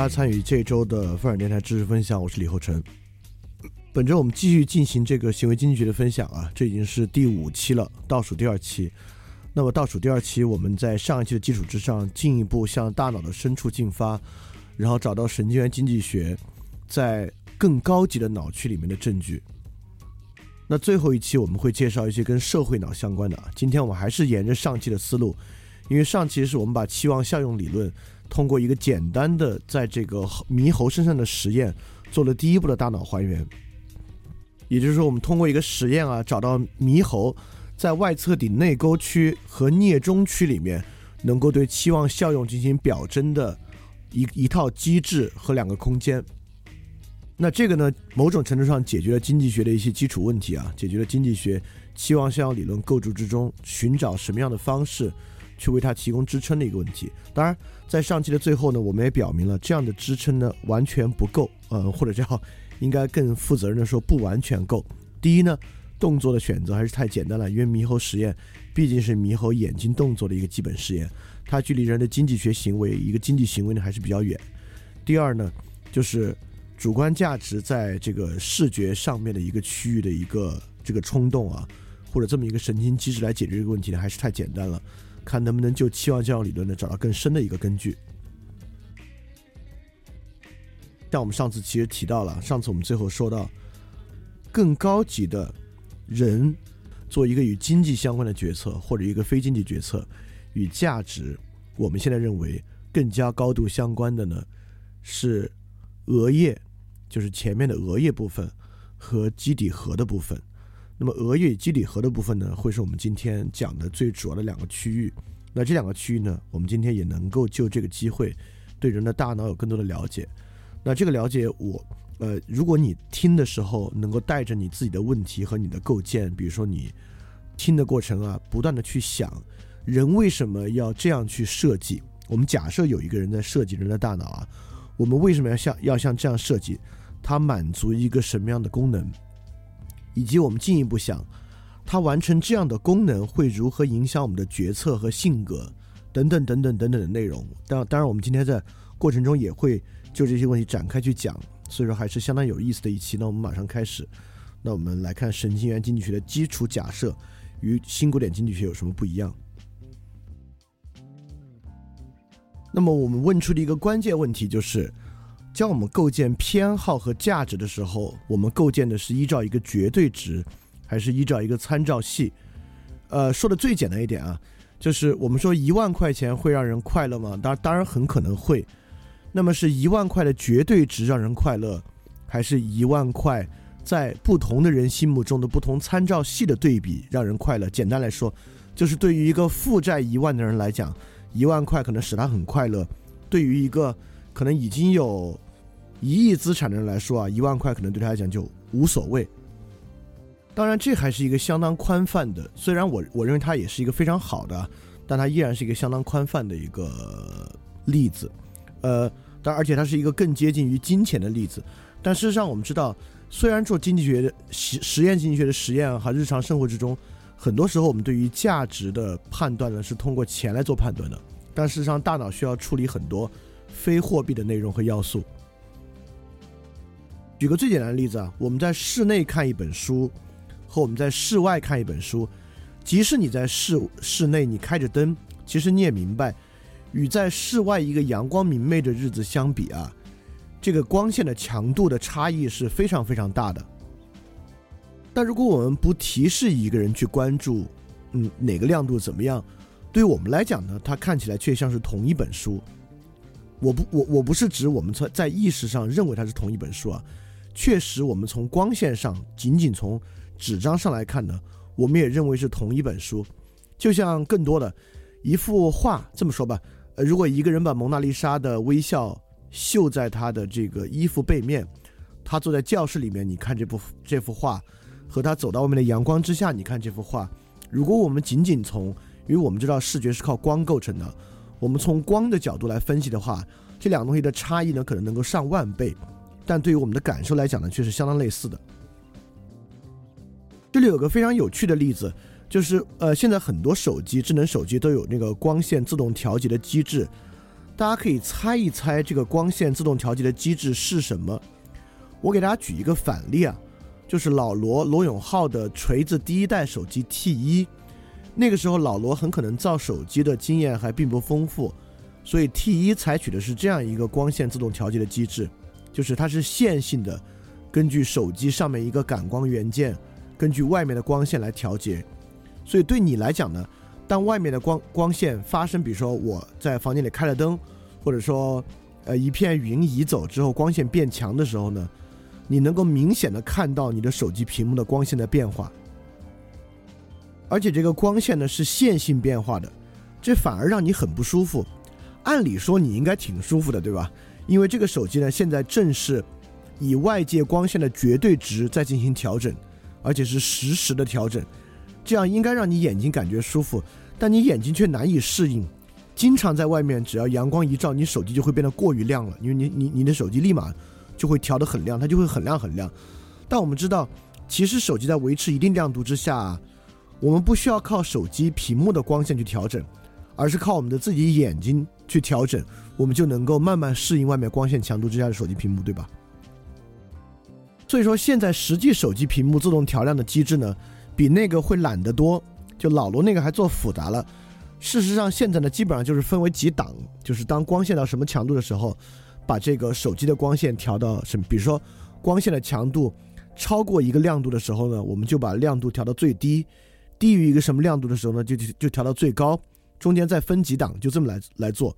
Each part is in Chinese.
大家参与这周的范尔电台知识分享，我是李厚成。本周我们继续进行这个行为经济学的分享啊，这已经是第五期了，倒数第二期。那么倒数第二期，我们在上一期的基础之上，进一步向大脑的深处进发，然后找到神经元经济学在更高级的脑区里面的证据。那最后一期我们会介绍一些跟社会脑相关的。今天我们还是沿着上期的思路，因为上期是我们把期望效用理论。通过一个简单的在这个猕猴身上的实验，做了第一步的大脑还原。也就是说，我们通过一个实验啊，找到猕猴在外侧顶内沟区和颞中区里面，能够对期望效用进行表征的一一套机制和两个空间。那这个呢，某种程度上解决了经济学的一些基础问题啊，解决了经济学期望效用理论构筑之中寻找什么样的方式。去为它提供支撑的一个问题。当然，在上期的最后呢，我们也表明了这样的支撑呢完全不够，呃，或者叫应该更负责任的说不完全够。第一呢，动作的选择还是太简单了，因为猕猴实验毕竟是猕猴眼睛动作的一个基本实验，它距离人的经济学行为一个经济行为呢还是比较远。第二呢，就是主观价值在这个视觉上面的一个区域的一个这个冲动啊，或者这么一个神经机制来解决这个问题呢，还是太简单了。看能不能就期望效应理论呢找到更深的一个根据。像我们上次其实提到了，上次我们最后说到，更高级的人做一个与经济相关的决策或者一个非经济决策，与价值，我们现在认为更加高度相关的呢是额叶，就是前面的额叶部分和基底核的部分。那么额叶基底核的部分呢，会是我们今天讲的最主要的两个区域。那这两个区域呢，我们今天也能够就这个机会，对人的大脑有更多的了解。那这个了解，我呃，如果你听的时候能够带着你自己的问题和你的构建，比如说你听的过程啊，不断的去想，人为什么要这样去设计？我们假设有一个人在设计人的大脑啊，我们为什么要像要像这样设计？它满足一个什么样的功能？以及我们进一步想，它完成这样的功能会如何影响我们的决策和性格，等等等等等等的内容。当当然，我们今天在过程中也会就这些问题展开去讲，所以说还是相当有意思的一期。那我们马上开始。那我们来看神经元经济学的基础假设与新古典经济学有什么不一样？那么我们问出的一个关键问题就是。教我们构建偏好和价值的时候，我们构建的是依照一个绝对值，还是依照一个参照系？呃，说的最简单一点啊，就是我们说一万块钱会让人快乐吗？当当然很可能会。那么是一万块的绝对值让人快乐，还是一万块在不同的人心目中的不同参照系的对比让人快乐？简单来说，就是对于一个负债一万的人来讲，一万块可能使他很快乐；对于一个可能已经有一亿资产的人来说啊，一万块可能对他来讲就无所谓。当然，这还是一个相当宽泛的，虽然我我认为它也是一个非常好的，但它依然是一个相当宽泛的一个例子。呃，但而且它是一个更接近于金钱的例子。但事实上，我们知道，虽然做经济学的实实验经济学的实验和日常生活之中，很多时候我们对于价值的判断呢是通过钱来做判断的，但事实上，大脑需要处理很多非货币的内容和要素。举个最简单的例子啊，我们在室内看一本书，和我们在室外看一本书，即使你在室室内你开着灯，其实你也明白，与在室外一个阳光明媚的日子相比啊。这个光线的强度的差异是非常非常大的。但如果我们不提示一个人去关注，嗯，哪个亮度怎么样，对于我们来讲呢，它看起来却像是同一本书。我不，我我不是指我们在在意识上认为它是同一本书啊。确实，我们从光线上，仅仅从纸张上来看呢，我们也认为是同一本书。就像更多的一幅画，这么说吧，呃，如果一个人把蒙娜丽莎的微笑。绣在他的这个衣服背面，他坐在教室里面，你看这幅这幅画，和他走到外面的阳光之下，你看这幅画。如果我们仅仅从，因为我们知道视觉是靠光构成的，我们从光的角度来分析的话，这两个东西的差异呢，可能能够上万倍，但对于我们的感受来讲呢，却是相当类似的。这里有个非常有趣的例子，就是呃，现在很多手机，智能手机都有那个光线自动调节的机制。大家可以猜一猜这个光线自动调节的机制是什么？我给大家举一个反例啊，就是老罗罗永浩的锤子第一代手机 T 一，那个时候老罗很可能造手机的经验还并不丰富，所以 T 一采取的是这样一个光线自动调节的机制，就是它是线性的，根据手机上面一个感光元件，根据外面的光线来调节，所以对你来讲呢？当外面的光光线发生，比如说我在房间里开了灯，或者说，呃，一片云移走之后，光线变强的时候呢，你能够明显的看到你的手机屏幕的光线的变化，而且这个光线呢是线性变化的，这反而让你很不舒服。按理说你应该挺舒服的，对吧？因为这个手机呢现在正是以外界光线的绝对值在进行调整，而且是实时的调整。这样应该让你眼睛感觉舒服，但你眼睛却难以适应。经常在外面，只要阳光一照，你手机就会变得过于亮了，因为你你你的手机立马就会调得很亮，它就会很亮很亮。但我们知道，其实手机在维持一定亮度之下，我们不需要靠手机屏幕的光线去调整，而是靠我们的自己眼睛去调整，我们就能够慢慢适应外面光线强度之下的手机屏幕，对吧？所以说，现在实际手机屏幕自动调亮的机制呢？比那个会懒得多，就老罗那个还做复杂了。事实上，现在呢，基本上就是分为几档，就是当光线到什么强度的时候，把这个手机的光线调到什么，比如说光线的强度超过一个亮度的时候呢，我们就把亮度调到最低；低于一个什么亮度的时候呢，就就调到最高。中间再分几档，就这么来来做。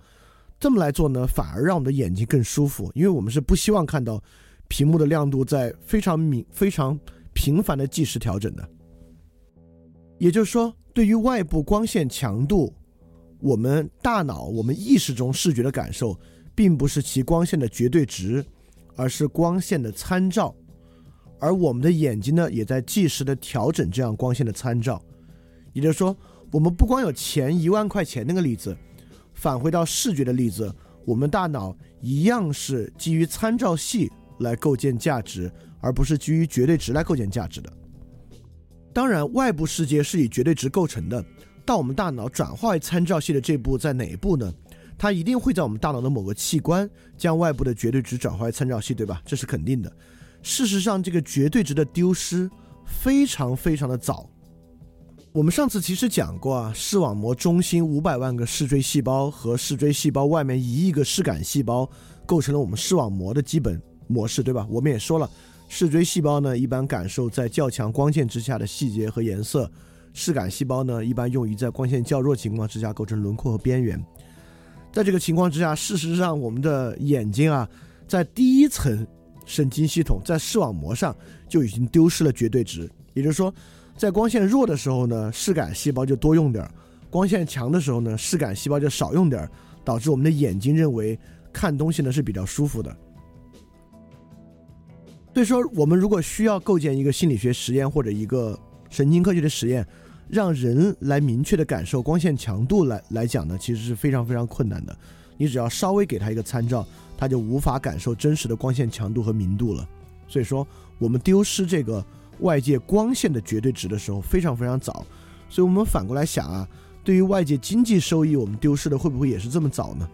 这么来做呢，反而让我们的眼睛更舒服，因为我们是不希望看到屏幕的亮度在非常明、非常频繁的计时调整的。也就是说，对于外部光线强度，我们大脑、我们意识中视觉的感受，并不是其光线的绝对值，而是光线的参照。而我们的眼睛呢，也在计时的调整这样光线的参照。也就是说，我们不光有前一万块钱那个例子，返回到视觉的例子，我们大脑一样是基于参照系来构建价值，而不是基于绝对值来构建价值的。当然，外部世界是以绝对值构成的。到我们大脑转化为参照系的这步在哪一步呢？它一定会在我们大脑的某个器官将外部的绝对值转化为参照系，对吧？这是肯定的。事实上，这个绝对值的丢失非常非常的早。我们上次其实讲过啊，视网膜中心五百万个视锥细胞和视锥细胞外面一亿个视感细胞构成了我们视网膜的基本模式，对吧？我们也说了。视锥细胞呢，一般感受在较强光线之下的细节和颜色；视感细胞呢，一般用于在光线较弱情况之下构成轮廓和边缘。在这个情况之下，事实上，我们的眼睛啊，在第一层神经系统，在视网膜上就已经丢失了绝对值。也就是说，在光线弱的时候呢，视感细胞就多用点儿；光线强的时候呢，视感细胞就少用点儿，导致我们的眼睛认为看东西呢是比较舒服的。所以说，我们如果需要构建一个心理学实验或者一个神经科学的实验，让人来明确的感受光线强度来来讲呢，其实是非常非常困难的。你只要稍微给他一个参照，它就无法感受真实的光线强度和明度了。所以说，我们丢失这个外界光线的绝对值的时候非常非常早。所以我们反过来想啊，对于外界经济收益，我们丢失的会不会也是这么早呢？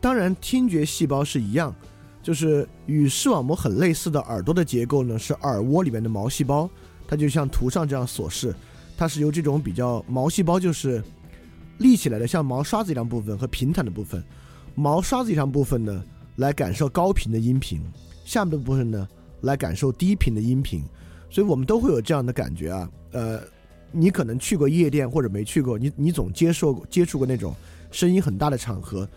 当然，听觉细胞是一样，就是与视网膜很类似的耳朵的结构呢，是耳蜗里面的毛细胞，它就像图上这样所示，它是由这种比较毛细胞，就是立起来的像毛刷子一样部分和平坦的部分，毛刷子一样部分呢来感受高频的音频，下面的部分呢来感受低频的音频，所以我们都会有这样的感觉啊，呃，你可能去过夜店或者没去过，你你总接受接触过那种声音很大的场合。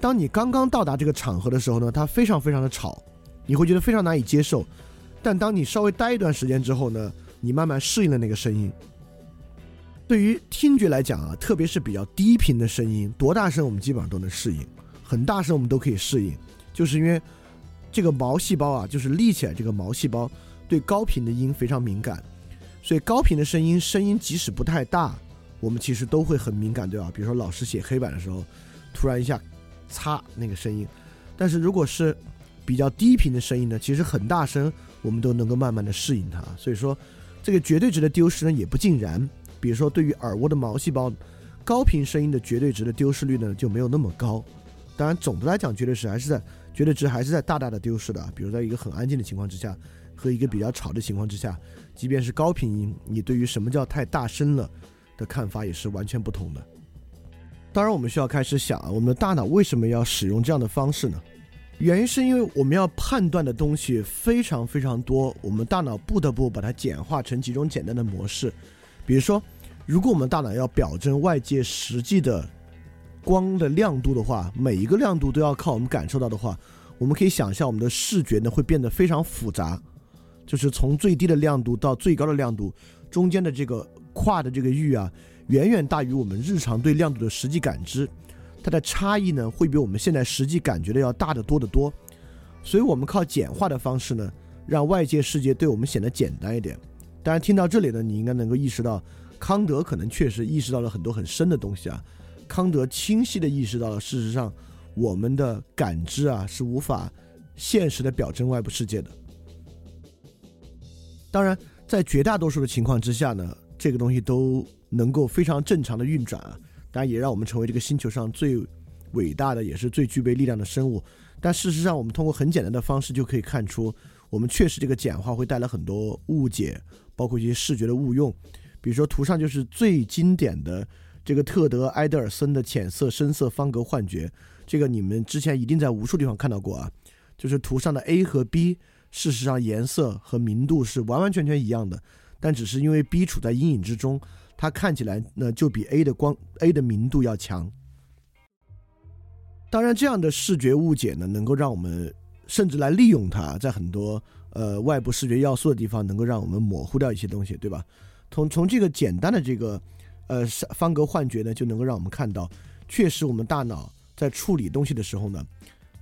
当你刚刚到达这个场合的时候呢，它非常非常的吵，你会觉得非常难以接受。但当你稍微待一段时间之后呢，你慢慢适应了那个声音。对于听觉来讲啊，特别是比较低频的声音，多大声我们基本上都能适应，很大声我们都可以适应，就是因为这个毛细胞啊，就是立起来这个毛细胞对高频的音非常敏感，所以高频的声音，声音即使不太大，我们其实都会很敏感，对吧？比如说老师写黑板的时候，突然一下。擦那个声音，但是如果是比较低频的声音呢，其实很大声，我们都能够慢慢的适应它。所以说，这个绝对值的丢失呢也不尽然。比如说，对于耳蜗的毛细胞，高频声音的绝对值的丢失率呢就没有那么高。当然，总的来讲，绝对值还是在绝对值还是在大大的丢失的。比如在一个很安静的情况之下，和一个比较吵的情况之下，即便是高频音，你对于什么叫太大声了的看法也是完全不同的。当然，我们需要开始想啊，我们的大脑为什么要使用这样的方式呢？原因是因为我们要判断的东西非常非常多，我们大脑不得不把它简化成几种简单的模式。比如说，如果我们大脑要表征外界实际的光的亮度的话，每一个亮度都要靠我们感受到的话，我们可以想象我们的视觉呢会变得非常复杂，就是从最低的亮度到最高的亮度中间的这个跨的这个域啊。远远大于我们日常对亮度的实际感知，它的差异呢会比我们现在实际感觉的要大得多得多，所以我们靠简化的方式呢，让外界世界对我们显得简单一点。当然，听到这里呢，你应该能够意识到，康德可能确实意识到了很多很深的东西啊。康德清晰地意识到了，事实上我们的感知啊是无法现实的表征外部世界的。当然，在绝大多数的情况之下呢，这个东西都。能够非常正常的运转啊，当然也让我们成为这个星球上最伟大的，也是最具备力量的生物。但事实上，我们通过很简单的方式就可以看出，我们确实这个简化会带来很多误解，包括一些视觉的误用。比如说，图上就是最经典的这个特德·埃德尔森的浅色深色方格幻觉，这个你们之前一定在无数地方看到过啊。就是图上的 A 和 B，事实上颜色和明度是完完全全一样的，但只是因为 B 处在阴影之中。它看起来呢，就比 A 的光 A 的明度要强。当然，这样的视觉误解呢，能够让我们甚至来利用它，在很多呃外部视觉要素的地方，能够让我们模糊掉一些东西，对吧？从从这个简单的这个呃方格幻觉呢，就能够让我们看到，确实我们大脑在处理东西的时候呢，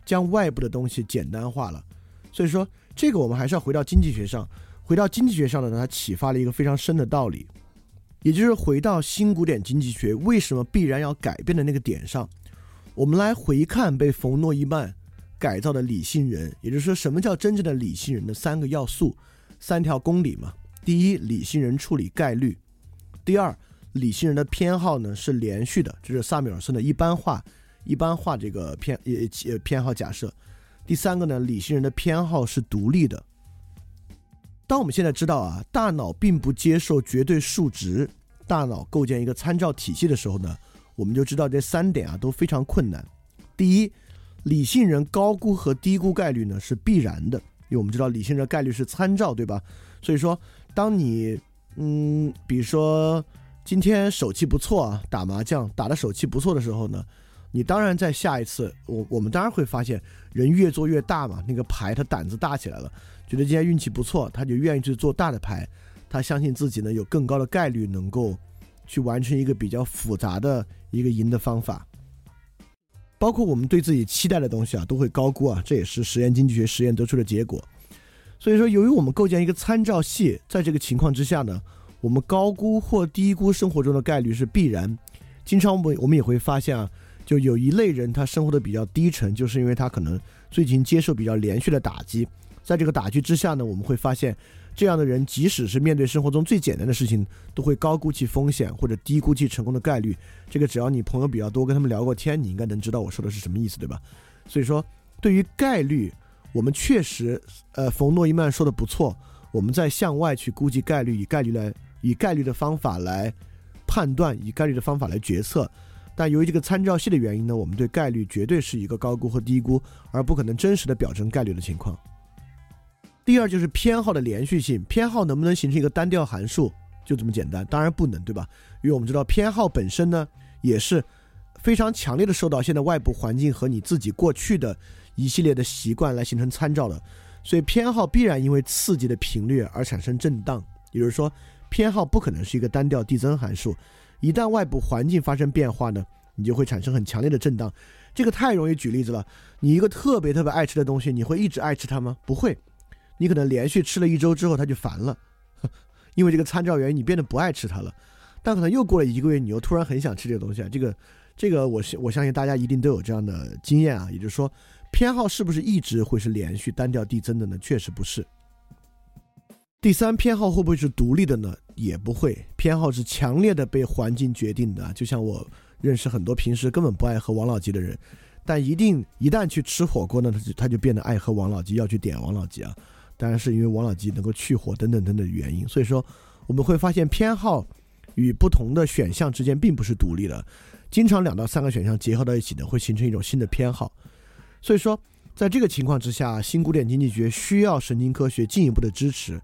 将外部的东西简单化了。所以说，这个我们还是要回到经济学上，回到经济学上呢，它启发了一个非常深的道理。也就是回到新古典经济学为什么必然要改变的那个点上，我们来回看被冯·诺依曼改造的理性人，也就是说，什么叫真正的理性人的三个要素，三条公理嘛。第一，理性人处理概率；第二，理性人的偏好呢是连续的，这是萨缪尔森的一般化一般化这个偏呃呃偏好假设；第三个呢，理性人的偏好是独立的。当我们现在知道啊，大脑并不接受绝对数值，大脑构建一个参照体系的时候呢，我们就知道这三点啊都非常困难。第一，理性人高估和低估概率呢是必然的，因为我们知道理性人概率是参照，对吧？所以说，当你嗯，比如说今天手气不错啊，打麻将打的手气不错的时候呢，你当然在下一次，我我们当然会发现人越做越大嘛，那个牌他胆子大起来了。觉得今天运气不错，他就愿意去做大的牌，他相信自己呢有更高的概率能够去完成一个比较复杂的一个赢的方法。包括我们对自己期待的东西啊，都会高估啊，这也是实验经济学实验得出的结果。所以说，由于我们构建一个参照系，在这个情况之下呢，我们高估或低估生活中的概率是必然。经常我们我们也会发现啊，就有一类人他生活的比较低沉，就是因为他可能最近接受比较连续的打击，在这个打击之下呢，我们会发现。这样的人，即使是面对生活中最简单的事情，都会高估其风险或者低估其成功的概率。这个只要你朋友比较多，跟他们聊过天，你应该能知道我说的是什么意思，对吧？所以说，对于概率，我们确实，呃，冯诺依曼说的不错，我们在向外去估计概率，以概率来，以概率的方法来判断，以概率的方法来决策。但由于这个参照系的原因呢，我们对概率绝对是一个高估和低估，而不可能真实的表征概率的情况。第二就是偏好的连续性，偏好能不能形成一个单调函数，就这么简单？当然不能，对吧？因为我们知道偏好本身呢，也是非常强烈的受到现在外部环境和你自己过去的一系列的习惯来形成参照的，所以偏好必然因为刺激的频率而产生震荡。也就是说，偏好不可能是一个单调递增函数，一旦外部环境发生变化呢，你就会产生很强烈的震荡。这个太容易举例子了，你一个特别特别爱吃的东西，你会一直爱吃它吗？不会。你可能连续吃了一周之后，它就烦了，因为这个参照原因，你变得不爱吃它了。但可能又过了一个月，你又突然很想吃这个东西啊。这个，这个，我我相信大家一定都有这样的经验啊。也就是说，偏好是不是一直会是连续单调递增的呢？确实不是。第三，偏好会不会是独立的呢？也不会，偏好是强烈的被环境决定的。就像我认识很多平时根本不爱喝王老吉的人，但一定一旦去吃火锅呢，他就他就变得爱喝王老吉，要去点王老吉啊。当然是因为王老吉能够去火等等等等原因，所以说我们会发现偏好与不同的选项之间并不是独立的，经常两到三个选项结合到一起呢，会形成一种新的偏好。所以说，在这个情况之下，新古典经济学需要神经科学进一步的支持，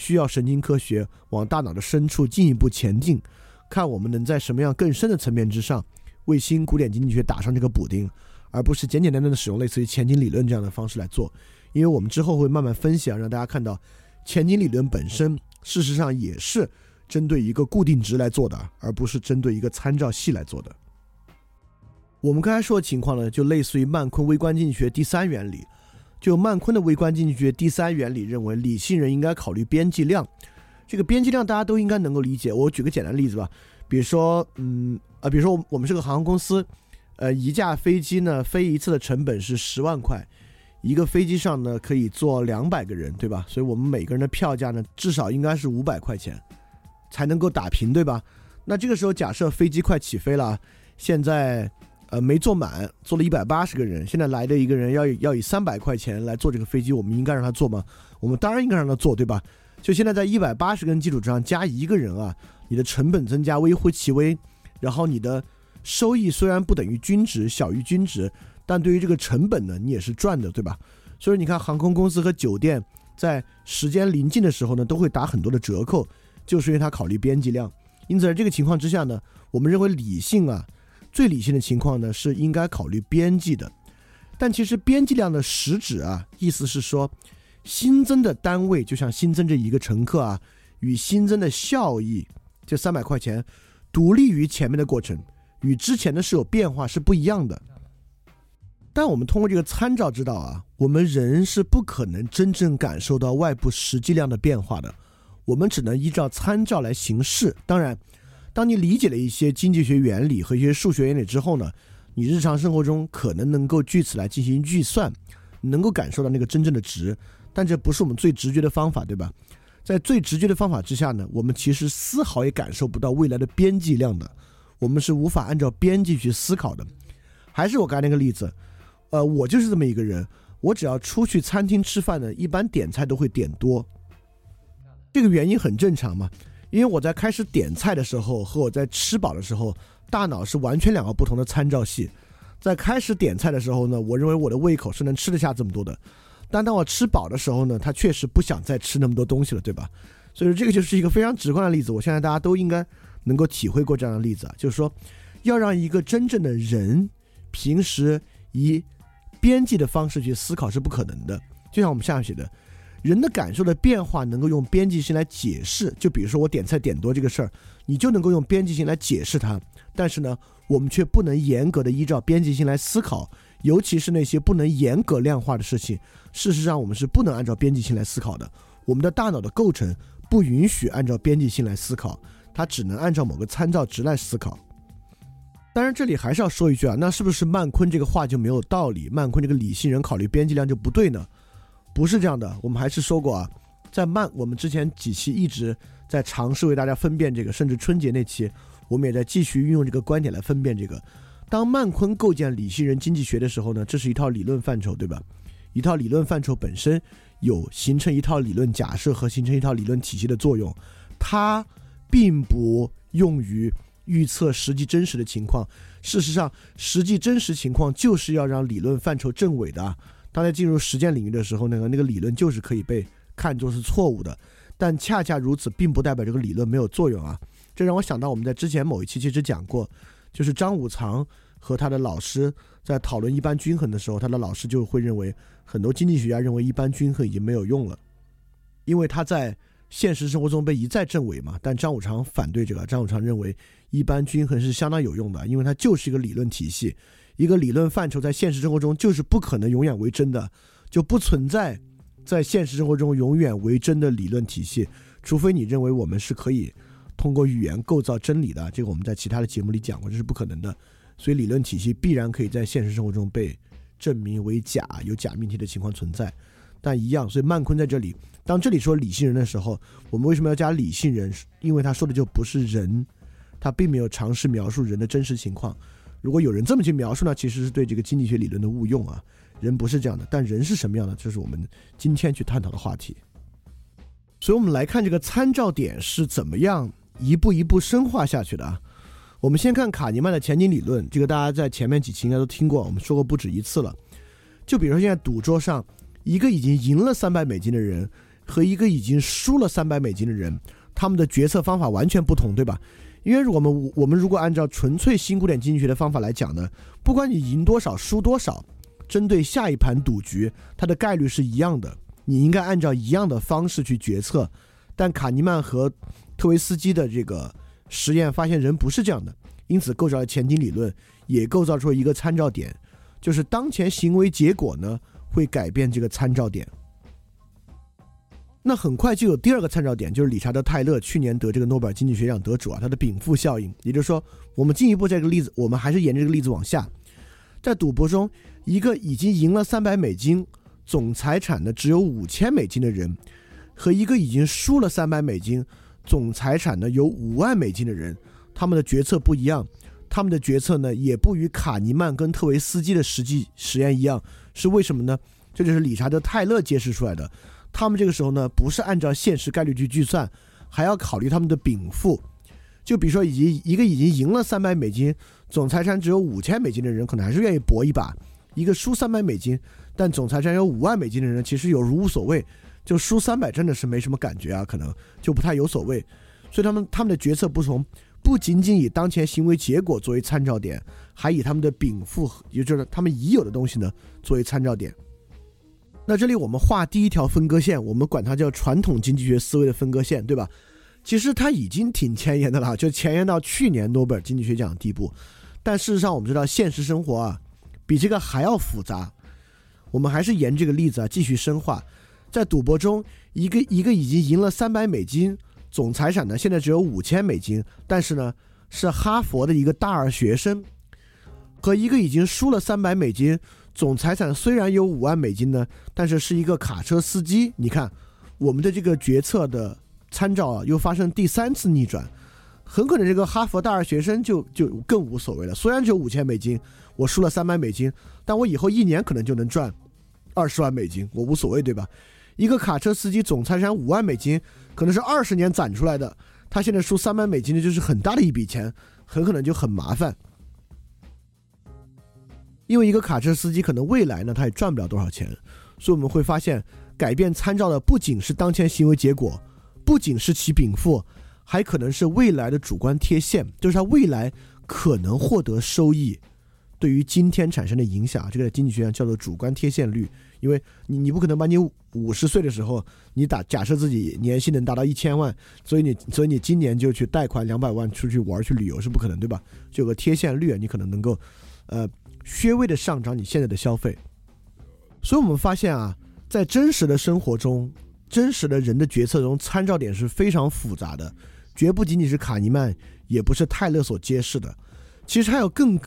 需要神经科学往大脑的深处进一步前进，看我们能在什么样更深的层面之上为新古典经济学打上这个补丁，而不是简简单单的使用类似于前景理论这样的方式来做。因为我们之后会慢慢分析啊，让大家看到前景理论本身事实上也是针对一个固定值来做的，而不是针对一个参照系来做的。我们刚才说的情况呢，就类似于曼昆微观经济学第三原理。就曼昆的微观经济学第三原理认为，理性人应该考虑边际量。这个边际量大家都应该能够理解。我举个简单例子吧，比如说，嗯啊，比如说我们是个航空公司，呃，一架飞机呢飞一次的成本是十万块。一个飞机上呢可以坐两百个人，对吧？所以我们每个人的票价呢至少应该是五百块钱，才能够打平，对吧？那这个时候假设飞机快起飞了，现在呃没坐满，坐了一百八十个人，现在来的一个人要要以三百块钱来坐这个飞机，我们应该让他坐吗？我们当然应该让他坐，对吧？就现在在一百八十个人基础之上加一个人啊，你的成本增加微乎其微，然后你的收益虽然不等于均值，小于均值。但对于这个成本呢，你也是赚的，对吧？所以你看，航空公司和酒店在时间临近的时候呢，都会打很多的折扣，就是因为他考虑边际量。因此，在这个情况之下呢，我们认为理性啊，最理性的情况呢，是应该考虑边际的。但其实边际量的实质啊，意思是说，新增的单位就像新增这一个乘客啊，与新增的效益这三百块钱，独立于前面的过程，与之前的是有变化是不一样的。但我们通过这个参照知道啊，我们人是不可能真正感受到外部实际量的变化的，我们只能依照参照来行事。当然，当你理解了一些经济学原理和一些数学原理之后呢，你日常生活中可能能够据此来进行预算，能够感受到那个真正的值。但这不是我们最直觉的方法，对吧？在最直觉的方法之下呢，我们其实丝毫也感受不到未来的边际量的，我们是无法按照边际去思考的。还是我刚才那个例子。呃，我就是这么一个人，我只要出去餐厅吃饭呢，一般点菜都会点多。这个原因很正常嘛，因为我在开始点菜的时候和我在吃饱的时候，大脑是完全两个不同的参照系。在开始点菜的时候呢，我认为我的胃口是能吃得下这么多的，但当我吃饱的时候呢，他确实不想再吃那么多东西了，对吧？所以说这个就是一个非常直观的例子，我相信大家都应该能够体会过这样的例子啊，就是说要让一个真正的人平时以边际的方式去思考是不可能的，就像我们下面写的，人的感受的变化能够用边际性来解释。就比如说我点菜点多这个事儿，你就能够用边际性来解释它。但是呢，我们却不能严格的依照边际性来思考，尤其是那些不能严格量化的事情。事实上，我们是不能按照边际性来思考的。我们的大脑的构成不允许按照边际性来思考，它只能按照某个参照值来思考。当然，这里还是要说一句啊，那是不是曼昆这个话就没有道理？曼昆这个理性人考虑边际量就不对呢？不是这样的，我们还是说过啊，在曼我们之前几期一直在尝试为大家分辨这个，甚至春节那期我们也在继续运用这个观点来分辨这个。当曼昆构建理性人经济学的时候呢，这是一套理论范畴，对吧？一套理论范畴本身有形成一套理论假设和形成一套理论体系的作用，它并不用于。预测实际真实的情况，事实上，实际真实情况就是要让理论范畴证伪的。当在进入实践领域的时候，那个那个理论就是可以被看作是错误的。但恰恰如此，并不代表这个理论没有作用啊！这让我想到我们在之前某一期其实讲过，就是张五常和他的老师在讨论一般均衡的时候，他的老师就会认为，很多经济学家认为一般均衡已经没有用了，因为他在现实生活中被一再证伪嘛。但张五常反对这个，张五常认为。一般均衡是相当有用的，因为它就是一个理论体系，一个理论范畴，在现实生活中就是不可能永远为真的，就不存在在现实生活中永远为真的理论体系，除非你认为我们是可以通过语言构造真理的，这个我们在其他的节目里讲过，这是不可能的。所以理论体系必然可以在现实生活中被证明为假，有假命题的情况存在，但一样。所以曼昆在这里，当这里说理性人的时候，我们为什么要加理性人？因为他说的就不是人。他并没有尝试描述人的真实情况。如果有人这么去描述呢，其实是对这个经济学理论的误用啊。人不是这样的，但人是什么样的，这是我们今天去探讨的话题。所以，我们来看这个参照点是怎么样一步一步深化下去的啊。我们先看卡尼曼的前景理论，这个大家在前面几期应该都听过，我们说过不止一次了。就比如说现在赌桌上，一个已经赢了三百美金的人和一个已经输了三百美金的人，他们的决策方法完全不同，对吧？因为我们我们如果按照纯粹新古典经济学的方法来讲呢，不管你赢多少输多少，针对下一盘赌局，它的概率是一样的，你应该按照一样的方式去决策。但卡尼曼和特维斯基的这个实验发现人不是这样的，因此构造了前景理论，也构造出一个参照点，就是当前行为结果呢会改变这个参照点。那很快就有第二个参照点，就是理查德·泰勒去年得这个诺贝尔经济学奖得主啊，他的禀赋效应。也就是说，我们进一步这个例子，我们还是沿着这个例子往下，在赌博中，一个已经赢了三百美金，总财产呢只有五千美金的人，和一个已经输了三百美金，总财产呢有五万美金的人，他们的决策不一样，他们的决策呢也不与卡尼曼跟特维斯基的实际实验一样，是为什么呢？这就是理查德·泰勒揭示出来的。他们这个时候呢，不是按照现实概率去计算，还要考虑他们的禀赋。就比如说，已经一个已经赢了三百美金，总财产只有五千美金的人，可能还是愿意搏一把；一个输三百美金，但总财产有五万美金的人，其实有如无所谓。就输三百真的是没什么感觉啊，可能就不太有所谓。所以他们他们的决策不同，不仅仅以当前行为结果作为参照点，还以他们的禀赋，也就是他们已有的东西呢作为参照点。那这里我们画第一条分割线，我们管它叫传统经济学思维的分割线，对吧？其实它已经挺前沿的了，就前沿到去年诺贝尔经济学奖的地步。但事实上，我们知道现实生活啊，比这个还要复杂。我们还是沿这个例子啊继续深化。在赌博中，一个一个已经赢了三百美金，总财产呢现在只有五千美金，但是呢是哈佛的一个大二学生，和一个已经输了三百美金。总财产虽然有五万美金呢，但是是一个卡车司机。你看，我们的这个决策的参照啊，又发生第三次逆转，很可能这个哈佛大二学生就就更无所谓了。虽然只有五千美金，我输了三百美金，但我以后一年可能就能赚二十万美金，我无所谓，对吧？一个卡车司机总财产五万美金，可能是二十年攒出来的，他现在输三百美金的就是很大的一笔钱，很可能就很麻烦。因为一个卡车司机可能未来呢，他也赚不了多少钱，所以我们会发现，改变参照的不仅是当前行为结果，不仅是其禀赋，还可能是未来的主观贴现，就是他未来可能获得收益，对于今天产生的影响，这个经济学上叫做主观贴现率。因为你你不可能把你五十岁的时候，你打假设自己年薪能达到一千万，所以你所以你今年就去贷款两百万出去玩去旅游是不可能，对吧？就有个贴现率，你可能能够，呃。略微的上涨你现在的消费，所以我们发现啊，在真实的生活中，真实的人的决策中，参照点是非常复杂的，绝不仅仅是卡尼曼，也不是泰勒所揭示的。其实还有更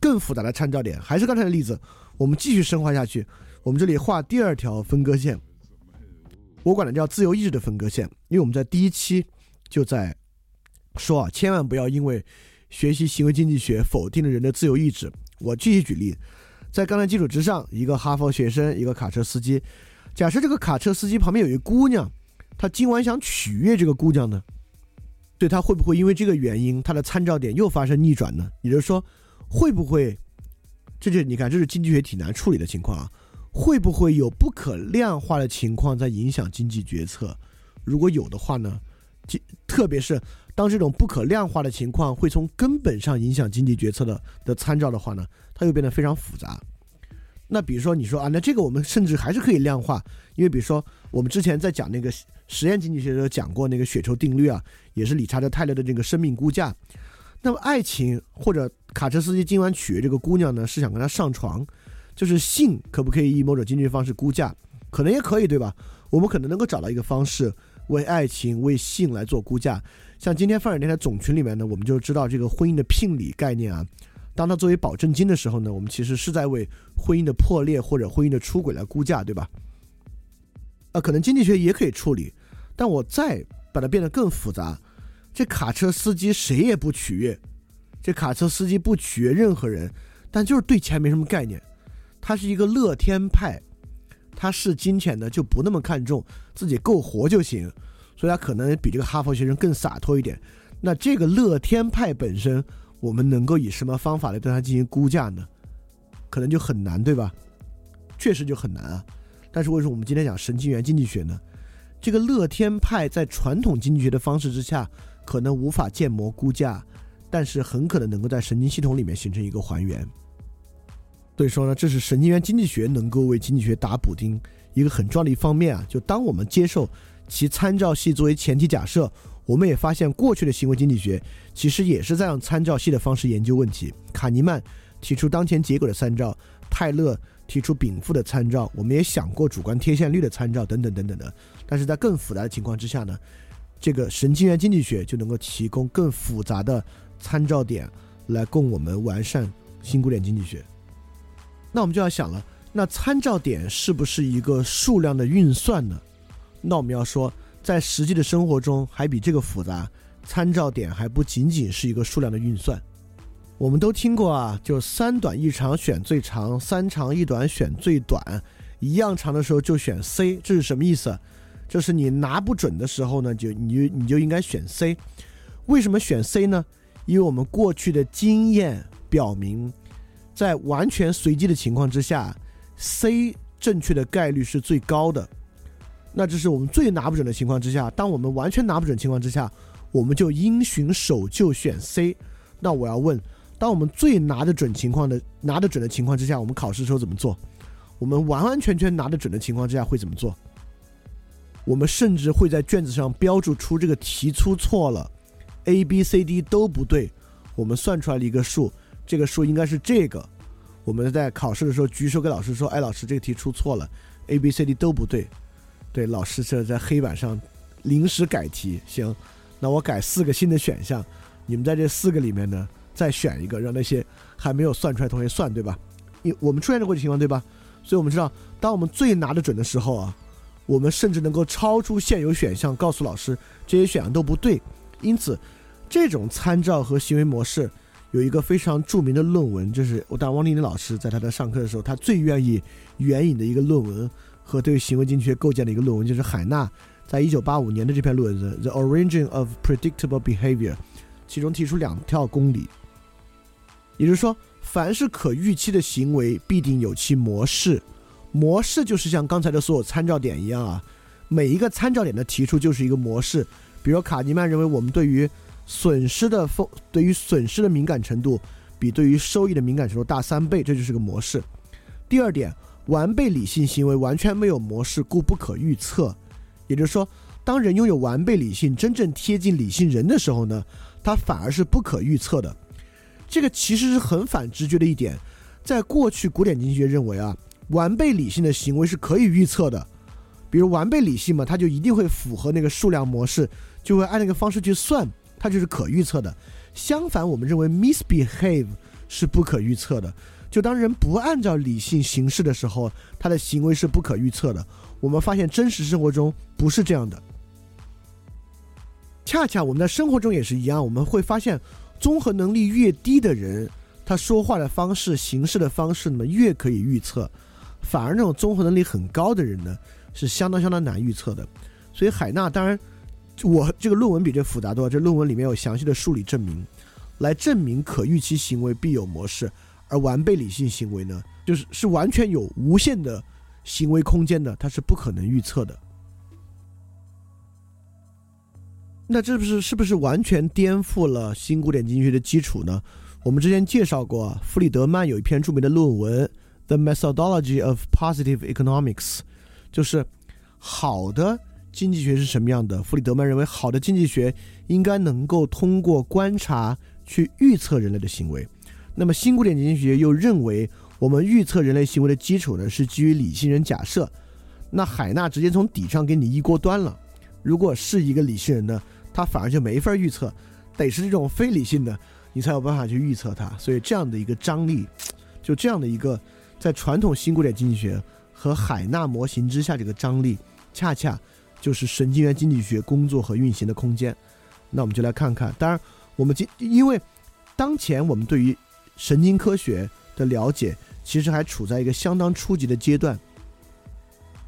更复杂的参照点，还是刚才的例子，我们继续深化下去。我们这里画第二条分割线，我管它叫自由意志的分割线，因为我们在第一期就在说啊，千万不要因为学习行为经济学否定了人的自由意志。我继续举例，在刚才基础之上，一个哈佛学生，一个卡车司机，假设这个卡车司机旁边有一姑娘，他今晚想取悦这个姑娘呢，对他会不会因为这个原因，他的参照点又发生逆转呢？也就是说，会不会？这就你看，这是经济学挺难处理的情况啊。会不会有不可量化的情况在影响经济决策？如果有的话呢？特别是当这种不可量化的情况会从根本上影响经济决策的的参照的话呢？它又变得非常复杂。那比如说你说啊，那这个我们甚至还是可以量化，因为比如说我们之前在讲那个实验经济学的时候讲过那个雪球定律啊，也是理查德泰勒的这个生命估价。那么爱情或者卡车司机今晚娶这个姑娘呢，是想跟她上床。就是性可不可以以某种经济方式估价？可能也可以，对吧？我们可能能够找到一个方式，为爱情、为性来做估价。像今天范尔电台总群里面呢，我们就知道这个婚姻的聘礼概念啊。当它作为保证金的时候呢，我们其实是在为婚姻的破裂或者婚姻的出轨来估价，对吧？啊，可能经济学也可以处理，但我再把它变得更复杂。这卡车司机谁也不取悦，这卡车司机不取悦任何人，但就是对钱没什么概念。他是一个乐天派，他视金钱呢就不那么看重，自己够活就行，所以他可能比这个哈佛学生更洒脱一点。那这个乐天派本身，我们能够以什么方法来对他进行估价呢？可能就很难，对吧？确实就很难啊。但是为什么我们今天讲神经元经济学呢？这个乐天派在传统经济学的方式之下，可能无法建模估价，但是很可能能够在神经系统里面形成一个还原。所以说呢，这是神经元经济学能够为经济学打补丁一个很重要的一方面啊。就当我们接受其参照系作为前提假设，我们也发现过去的行为经济学其实也是在用参照系的方式研究问题。卡尼曼提出当前结果的参照，泰勒提出禀赋的参照，我们也想过主观贴现率的参照等等等等的。但是在更复杂的情况之下呢，这个神经元经济学就能够提供更复杂的参照点来供我们完善新古典经济学。那我们就要想了，那参照点是不是一个数量的运算呢？那我们要说，在实际的生活中还比这个复杂，参照点还不仅仅是一个数量的运算。我们都听过啊，就三短一长选最长，三长一短选最短，一样长的时候就选 C，这是什么意思？就是你拿不准的时候呢，就你就你就应该选 C。为什么选 C 呢？因为我们过去的经验表明。在完全随机的情况之下，C 正确的概率是最高的。那这是我们最拿不准的情况之下。当我们完全拿不准情况之下，我们就因循守旧选 C。那我要问：当我们最拿得准情况的拿得准的情况之下，我们考试时候怎么做？我们完完全全拿得准的情况之下会怎么做？我们甚至会在卷子上标注出这个题出错了，A、B、C、D 都不对，我们算出来了一个数。这个数应该是这个，我们在考试的时候举手给老师说：“哎，老师，这个题出错了，A、B、C、D 都不对。”对，老师这在黑板上临时改题。行，那我改四个新的选项，你们在这四个里面呢再选一个，让那些还没有算出来同学算，对吧？因我们出现过这情况，对吧？所以我们知道，当我们最拿得准的时候啊，我们甚至能够超出现有选项，告诉老师这些选项都不对。因此，这种参照和行为模式。有一个非常著名的论文，就是我当汪丽丽老师在他的上课的时候，他最愿意援引的一个论文和对行为经济学构建的一个论文，就是海纳在一九八五年的这篇论文《The Origin of Predictable Behavior》，其中提出两条公理，也就是说，凡是可预期的行为必定有其模式，模式就是像刚才的所有参照点一样啊，每一个参照点的提出就是一个模式，比如卡尼曼认为我们对于损失的风对于损失的敏感程度比对于收益的敏感程度大三倍，这就是个模式。第二点，完备理性行为完全没有模式，故不可预测。也就是说，当人拥有完备理性，真正贴近理性人的时候呢，它反而是不可预测的。这个其实是很反直觉的一点。在过去，古典经济学认为啊，完备理性的行为是可以预测的。比如完备理性嘛，它就一定会符合那个数量模式，就会按那个方式去算。它就是可预测的。相反，我们认为 misbehave 是不可预测的。就当人不按照理性行事的时候，他的行为是不可预测的。我们发现真实生活中不是这样的。恰恰我们在生活中也是一样，我们会发现，综合能力越低的人，他说话的方式、行事的方式呢越可以预测，反而那种综合能力很高的人呢，是相当相当难预测的。所以海纳，当然，我这个论文比这复杂多，这论文里面有详细的数理证明，来证明可预期行为必有模式，而完备理性行为呢，就是是完全有无限的行为空间的，它是不可能预测的。那这不是是不是完全颠覆了新古典经济学的基础呢？我们之前介绍过，弗里德曼有一篇著名的论文《The Methodology of Positive Economics》，就是好的经济学是什么样的？弗里德曼认为，好的经济学应该能够通过观察去预测人类的行为。那么新古典经济学又认为，我们预测人类行为的基础呢是基于理性人假设。那海纳直接从底上给你一锅端了。如果是一个理性人呢？他反而就没法预测，得是这种非理性的，你才有办法去预测它。所以这样的一个张力，就这样的一个在传统新古典经济学和海纳模型之下，这个张力恰恰就是神经元经济学工作和运行的空间。那我们就来看看。当然，我们今因为当前我们对于神经科学的了解，其实还处在一个相当初级的阶段。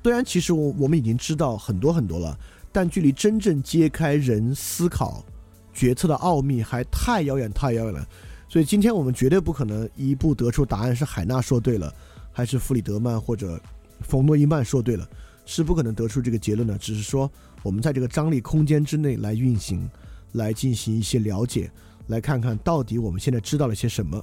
虽然其实我我们已经知道很多很多了。但距离真正揭开人思考、决策的奥秘还太遥远、太遥远了，所以今天我们绝对不可能一步得出答案是海纳说对了，还是弗里德曼或者冯诺依曼说对了，是不可能得出这个结论的。只是说，我们在这个张力空间之内来运行，来进行一些了解，来看看到底我们现在知道了些什么。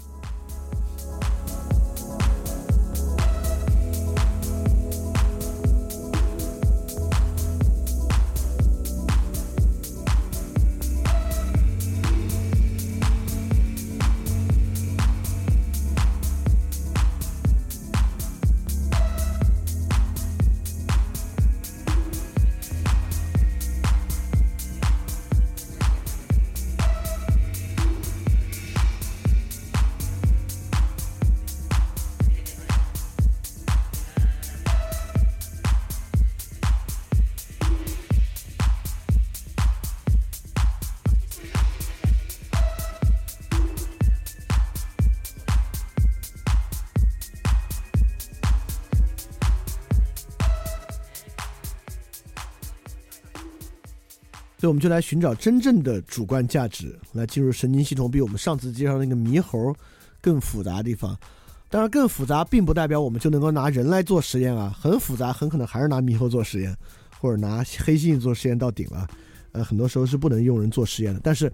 我们就来寻找真正的主观价值，来进入神经系统比我们上次介绍那个猕猴更复杂的地方。当然，更复杂并不代表我们就能够拿人来做实验啊，很复杂，很可能还是拿猕猴做实验，或者拿黑猩猩做实验到顶了。呃，很多时候是不能用人做实验的。但是，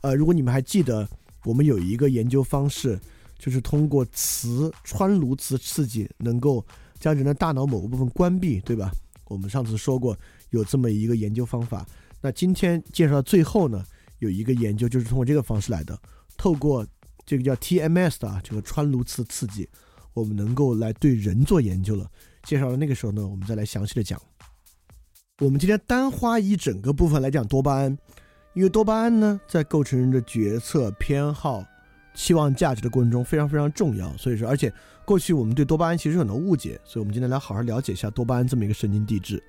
呃，如果你们还记得，我们有一个研究方式，就是通过磁穿颅磁刺激，能够将人的大脑某个部分关闭，对吧？我们上次说过有这么一个研究方法。那今天介绍到最后呢，有一个研究就是通过这个方式来的，透过这个叫 TMS 的啊，这个穿颅磁刺激，我们能够来对人做研究了。介绍到那个时候呢，我们再来详细的讲。我们今天单花一整个部分来讲多巴胺，因为多巴胺呢，在构成人的决策偏好、期望价值的过程中非常非常重要。所以说，而且过去我们对多巴胺其实有很多误解，所以我们今天来好好了解一下多巴胺这么一个神经递质。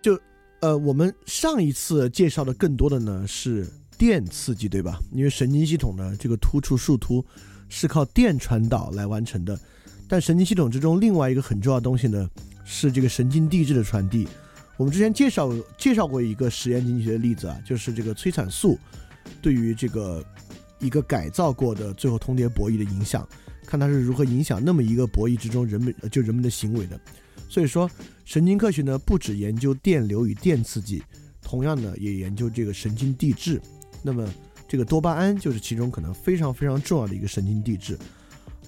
就。呃，我们上一次介绍的更多的呢是电刺激，对吧？因为神经系统呢，这个突触树突是靠电传导来完成的。但神经系统之中另外一个很重要的东西呢，是这个神经递质的传递。我们之前介绍介绍过一个实验经济学的例子啊，就是这个催产素对于这个一个改造过的最后通牒博弈的影响，看它是如何影响那么一个博弈之中人们就人们的行为的。所以说，神经科学呢不只研究电流与电刺激，同样呢也研究这个神经递质。那么，这个多巴胺就是其中可能非常非常重要的一个神经递质。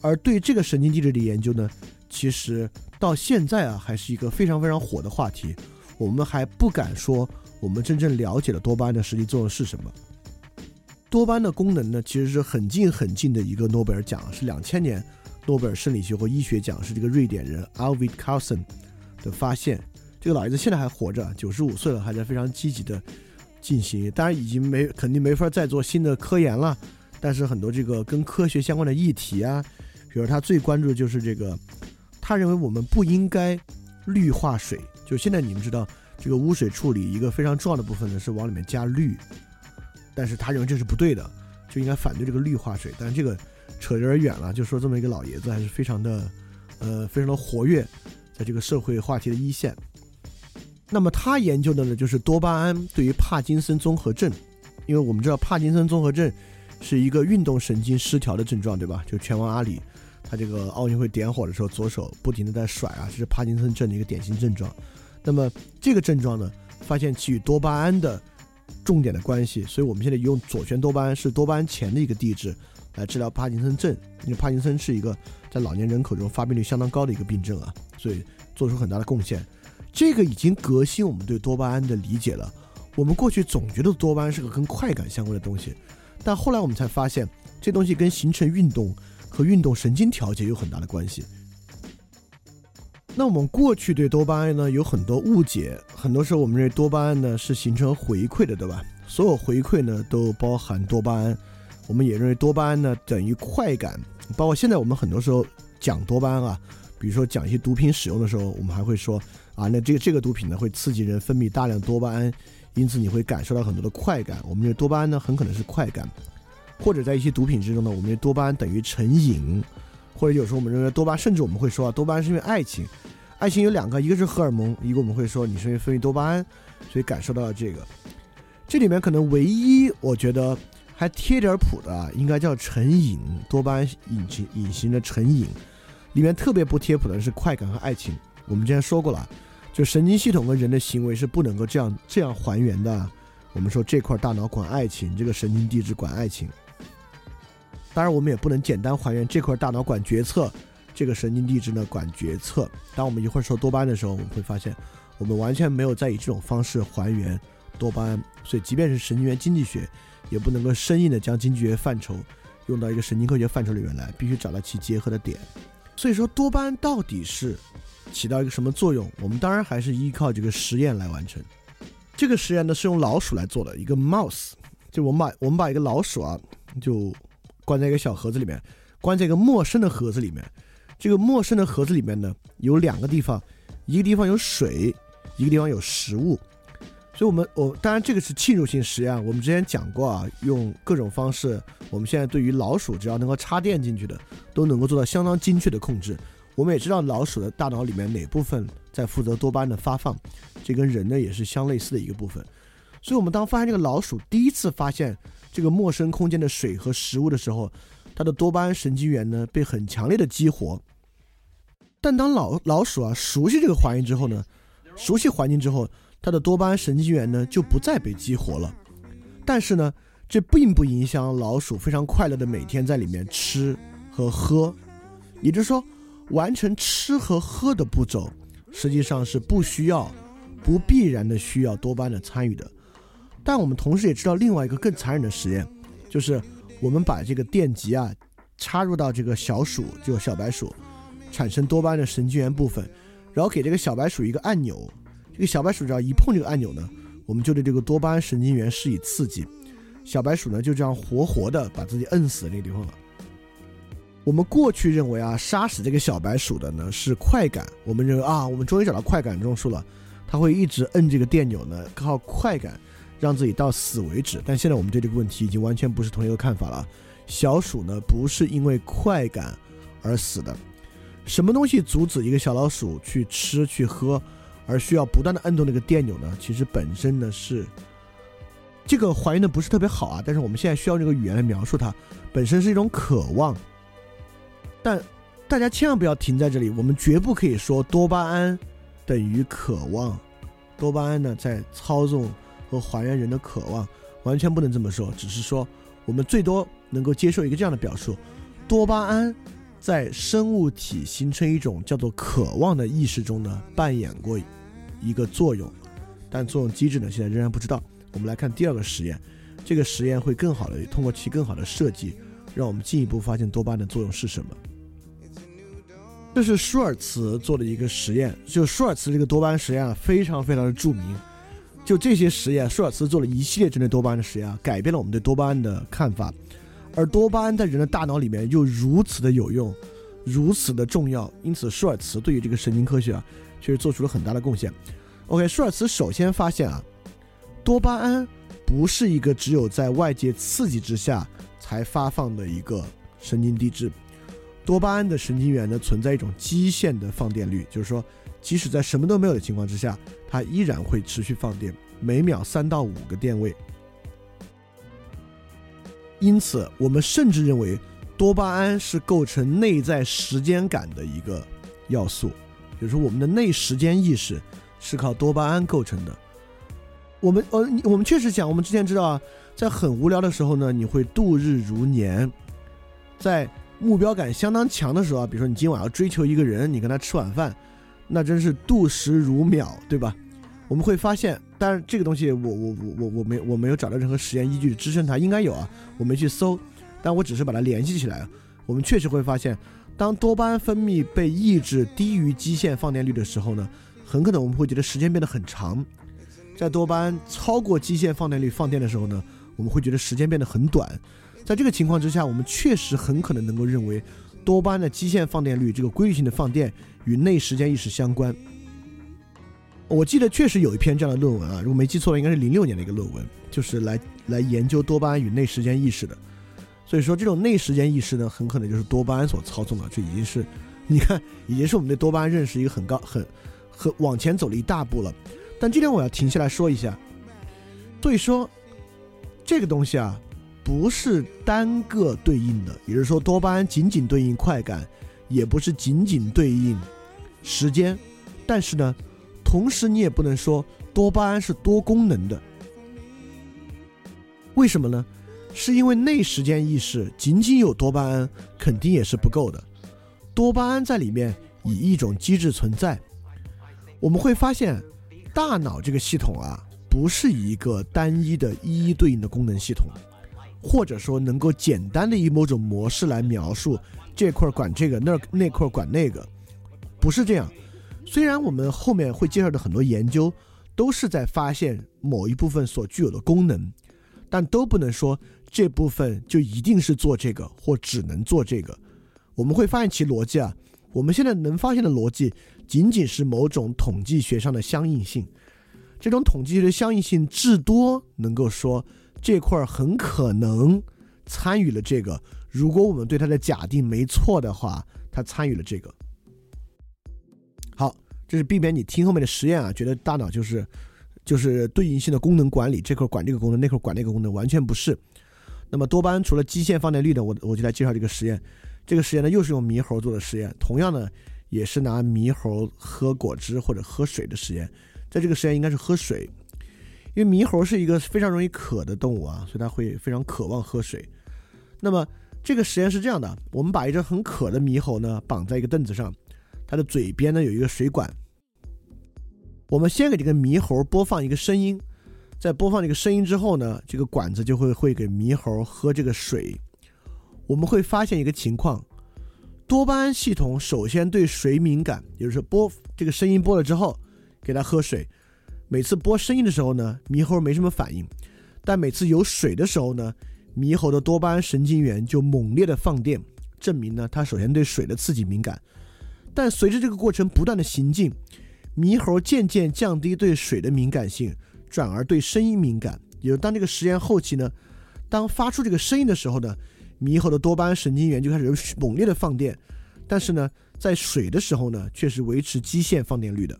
而对这个神经递质的研究呢，其实到现在啊还是一个非常非常火的话题。我们还不敢说我们真正了解了多巴胺的实际作用是什么。多巴胺的功能呢，其实是很近很近的一个诺贝尔奖，是两千年。诺贝尔生理学或医学奖是这个瑞典人 Alvid Carlson 的发现。这个老爷子现在还活着，九十五岁了，还在非常积极的进行。当然已经没肯定没法再做新的科研了，但是很多这个跟科学相关的议题啊，比如他最关注的就是这个，他认为我们不应该氯化水。就现在你们知道，这个污水处理一个非常重要的部分呢是往里面加氯，但是他认为这是不对的，就应该反对这个氯化水。但是这个扯有点远了，就说这么一个老爷子还是非常的，呃，非常的活跃，在这个社会话题的一线。那么他研究的呢，就是多巴胺对于帕金森综合症，因为我们知道帕金森综合症是一个运动神经失调的症状，对吧？就拳王阿里，他这个奥运会点火的时候，左手不停的在甩啊，这是帕金森症的一个典型症状。那么这个症状呢，发现其与多巴胺的重点的关系，所以我们现在用左旋多巴胺是多巴胺前的一个地质来治疗帕金森症，因为帕金森是一个在老年人口中发病率相当高的一个病症啊，所以做出很大的贡献。这个已经革新我们对多巴胺的理解了。我们过去总觉得多巴胺是个跟快感相关的东西，但后来我们才发现，这东西跟形成运动和运动神经调节有很大的关系。那我们过去对多巴胺呢有很多误解，很多时候我们认为多巴胺呢是形成回馈的，对吧？所有回馈呢都包含多巴胺。我们也认为多巴胺呢等于快感，包括现在我们很多时候讲多巴胺啊，比如说讲一些毒品使用的时候，我们还会说。啊，那这个这个毒品呢会刺激人分泌大量多巴胺，因此你会感受到很多的快感。我们认为多巴胺呢很可能是快感，或者在一些毒品之中呢，我们认为多巴胺等于成瘾，或者有时候我们认为多巴，甚至我们会说啊，多巴胺是因为爱情，爱情有两个，一个是荷尔蒙，一个我们会说你是因为分泌多巴胺，所以感受到了这个。这里面可能唯一我觉得还贴点谱的，应该叫成瘾，多巴胺隐形隐形的成瘾，里面特别不贴谱的是快感和爱情。我们之前说过了。就神经系统跟人的行为是不能够这样这样还原的。我们说这块大脑管爱情，这个神经递质管爱情。当然，我们也不能简单还原这块大脑管决策，这个神经递质呢管决策。当我们一会儿说多巴胺的时候，我们会发现，我们完全没有在以这种方式还原多巴胺。所以，即便是神经元经济学，也不能够生硬的将经济学范畴用到一个神经科学范畴里面来，必须找到其结合的点。所以说，多巴胺到底是？起到一个什么作用？我们当然还是依靠这个实验来完成。这个实验呢是用老鼠来做的，一个 mouse，就我们把我们把一个老鼠啊，就关在一个小盒子里面，关在一个陌生的盒子里面。这个陌生的盒子里面呢有两个地方，一个地方有水，一个地方有食物。所以，我们我当然这个是侵入性实验，我们之前讲过啊，用各种方式，我们现在对于老鼠只要能够插电进去的，都能够做到相当精确的控制。我们也知道老鼠的大脑里面哪部分在负责多巴胺的发放，这跟人呢也是相类似的一个部分。所以，我们当发现这个老鼠第一次发现这个陌生空间的水和食物的时候，它的多巴胺神经元呢被很强烈的激活。但当老老鼠啊熟悉这个环境之后呢，熟悉环境之后，它的多巴胺神经元呢就不再被激活了。但是呢，这并不影响老鼠非常快乐的每天在里面吃和喝，也就是说。完成吃和喝的步骤，实际上是不需要、不必然的需要多巴胺的参与的。但我们同时也知道另外一个更残忍的实验，就是我们把这个电极啊插入到这个小鼠，就小白鼠产生多巴胺的神经元部分，然后给这个小白鼠一个按钮，这个小白鼠只要一碰这个按钮呢，我们就对这个多巴胺神经元施以刺激，小白鼠呢就这样活活的把自己摁死那个地方了。我们过去认为啊，杀死这个小白鼠的呢是快感。我们认为啊，我们终于找到快感中枢了，它会一直摁这个电钮呢，靠快感让自己到死为止。但现在我们对这个问题已经完全不是同一个看法了。小鼠呢不是因为快感而死的。什么东西阻止一个小老鼠去吃去喝，而需要不断的摁动那个电钮呢？其实本身呢是这个还原的不是特别好啊。但是我们现在需要这个语言来描述它，本身是一种渴望。但大家千万不要停在这里，我们绝不可以说多巴胺等于渴望。多巴胺呢，在操纵和还原人的渴望，完全不能这么说。只是说，我们最多能够接受一个这样的表述：多巴胺在生物体形成一种叫做渴望的意识中呢，扮演过一个作用。但作用机制呢，现在仍然不知道。我们来看第二个实验，这个实验会更好的通过其更好的设计，让我们进一步发现多巴胺的作用是什么。这是舒尔茨做的一个实验，就舒尔茨这个多巴胺实验啊，非常非常的著名。就这些实验，舒尔茨做了一系列针对多巴胺的实验，改变了我们对多巴胺的看法。而多巴胺在人的大脑里面又如此的有用，如此的重要，因此舒尔茨对于这个神经科学啊，确实做出了很大的贡献。OK，舒尔茨首先发现啊，多巴胺不是一个只有在外界刺激之下才发放的一个神经递质，多巴胺的神经元呢存在一种基线的放电率，就是说，即使在什么都没有的情况之下，它依然会持续放电，每秒三到五个电位。因此，我们甚至认为多巴胺是构成内在时间感的一个要素，就是说我们的内时间意识是靠多巴胺构成的。我们呃，我们确实讲，我们之前知道啊，在很无聊的时候呢，你会度日如年；在目标感相当强的时候啊，比如说你今晚要追求一个人，你跟他吃晚饭，那真是度时如秒，对吧？我们会发现。当然，这个东西我我我我我没我没有找到任何实验依据支撑它，应该有啊，我没去搜，但我只是把它联系起来。我们确实会发现，当多巴胺分泌被抑制低于基线放电率的时候呢，很可能我们会觉得时间变得很长；在多巴胺超过基线放电率放电的时候呢，我们会觉得时间变得很短。在这个情况之下，我们确实很可能能够认为，多巴胺的基线放电率这个规律性的放电与内时间意识相关。我记得确实有一篇这样的论文啊，如果没记错了，应该是零六年的一个论文，就是来来研究多巴胺与内时间意识的。所以说，这种内时间意识呢，很可能就是多巴胺所操纵的。这已经是，你看，已经是我们对多巴胺认识一个很高、很、很往前走了一大步了。但今天我要停下来说一下，所以说，这个东西啊，不是单个对应的，也就是说，多巴胺仅仅对应快感，也不是仅仅对应时间，但是呢。同时，你也不能说多巴胺是多功能的。为什么呢？是因为内时间意识仅仅有多巴胺肯定也是不够的。多巴胺在里面以一种机制存在。我们会发现，大脑这个系统啊，不是一个单一的一一对应的功能系统，或者说能够简单的以某种模式来描述这块管这个，那那块管那个，不是这样。虽然我们后面会介绍的很多研究都是在发现某一部分所具有的功能，但都不能说这部分就一定是做这个或只能做这个。我们会发现其逻辑啊，我们现在能发现的逻辑仅仅是某种统计学上的相应性。这种统计学的相应性至多能够说这块很可能参与了这个。如果我们对它的假定没错的话，它参与了这个。这是避免你听后面的实验啊，觉得大脑就是就是对应性的功能管理，这块管这个功能，那块管那个功能，完全不是。那么多巴胺除了基线放电率呢，我我就来介绍这个实验。这个实验呢，又是用猕猴做的实验，同样呢，也是拿猕猴喝果汁或者喝水的实验。在这个实验应该是喝水，因为猕猴是一个非常容易渴的动物啊，所以它会非常渴望喝水。那么这个实验是这样的，我们把一只很渴的猕猴呢绑在一个凳子上。它的嘴边呢有一个水管，我们先给这个猕猴播放一个声音，在播放这个声音之后呢，这个管子就会会给猕猴喝这个水。我们会发现一个情况，多巴胺系统首先对水敏感，也就是播这个声音播了之后，给它喝水。每次播声音的时候呢，猕猴没什么反应，但每次有水的时候呢，猕猴的多巴胺神经元就猛烈的放电，证明呢它首先对水的刺激敏感。但随着这个过程不断的行进，猕猴渐渐降低对水的敏感性，转而对声音敏感。也就当这个实验后期呢，当发出这个声音的时候呢，猕猴的多巴胺神经元就开始猛烈的放电。但是呢，在水的时候呢，却是维持基线放电率的。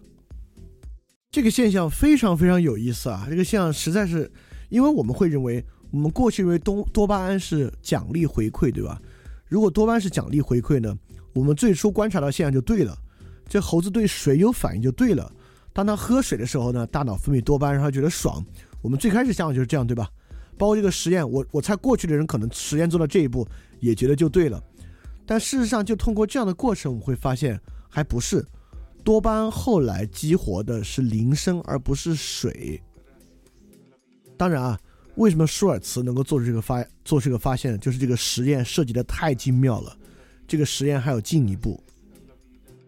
这个现象非常非常有意思啊！这个现象实在是，因为我们会认为，我们过去认为多多巴胺是奖励回馈，对吧？如果多巴胺是奖励回馈呢？我们最初观察到现象就对了，这猴子对水有反应就对了。当它喝水的时候呢，大脑分泌多巴胺，让它觉得爽。我们最开始想法就是这样，对吧？包括这个实验，我我猜过去的人可能实验做到这一步也觉得就对了。但事实上，就通过这样的过程，我们会发现还不是多巴胺后来激活的是铃声而不是水。当然啊，为什么舒尔茨能够做出这个发做出这个发现，就是这个实验设计的太精妙了。这个实验还有进一步，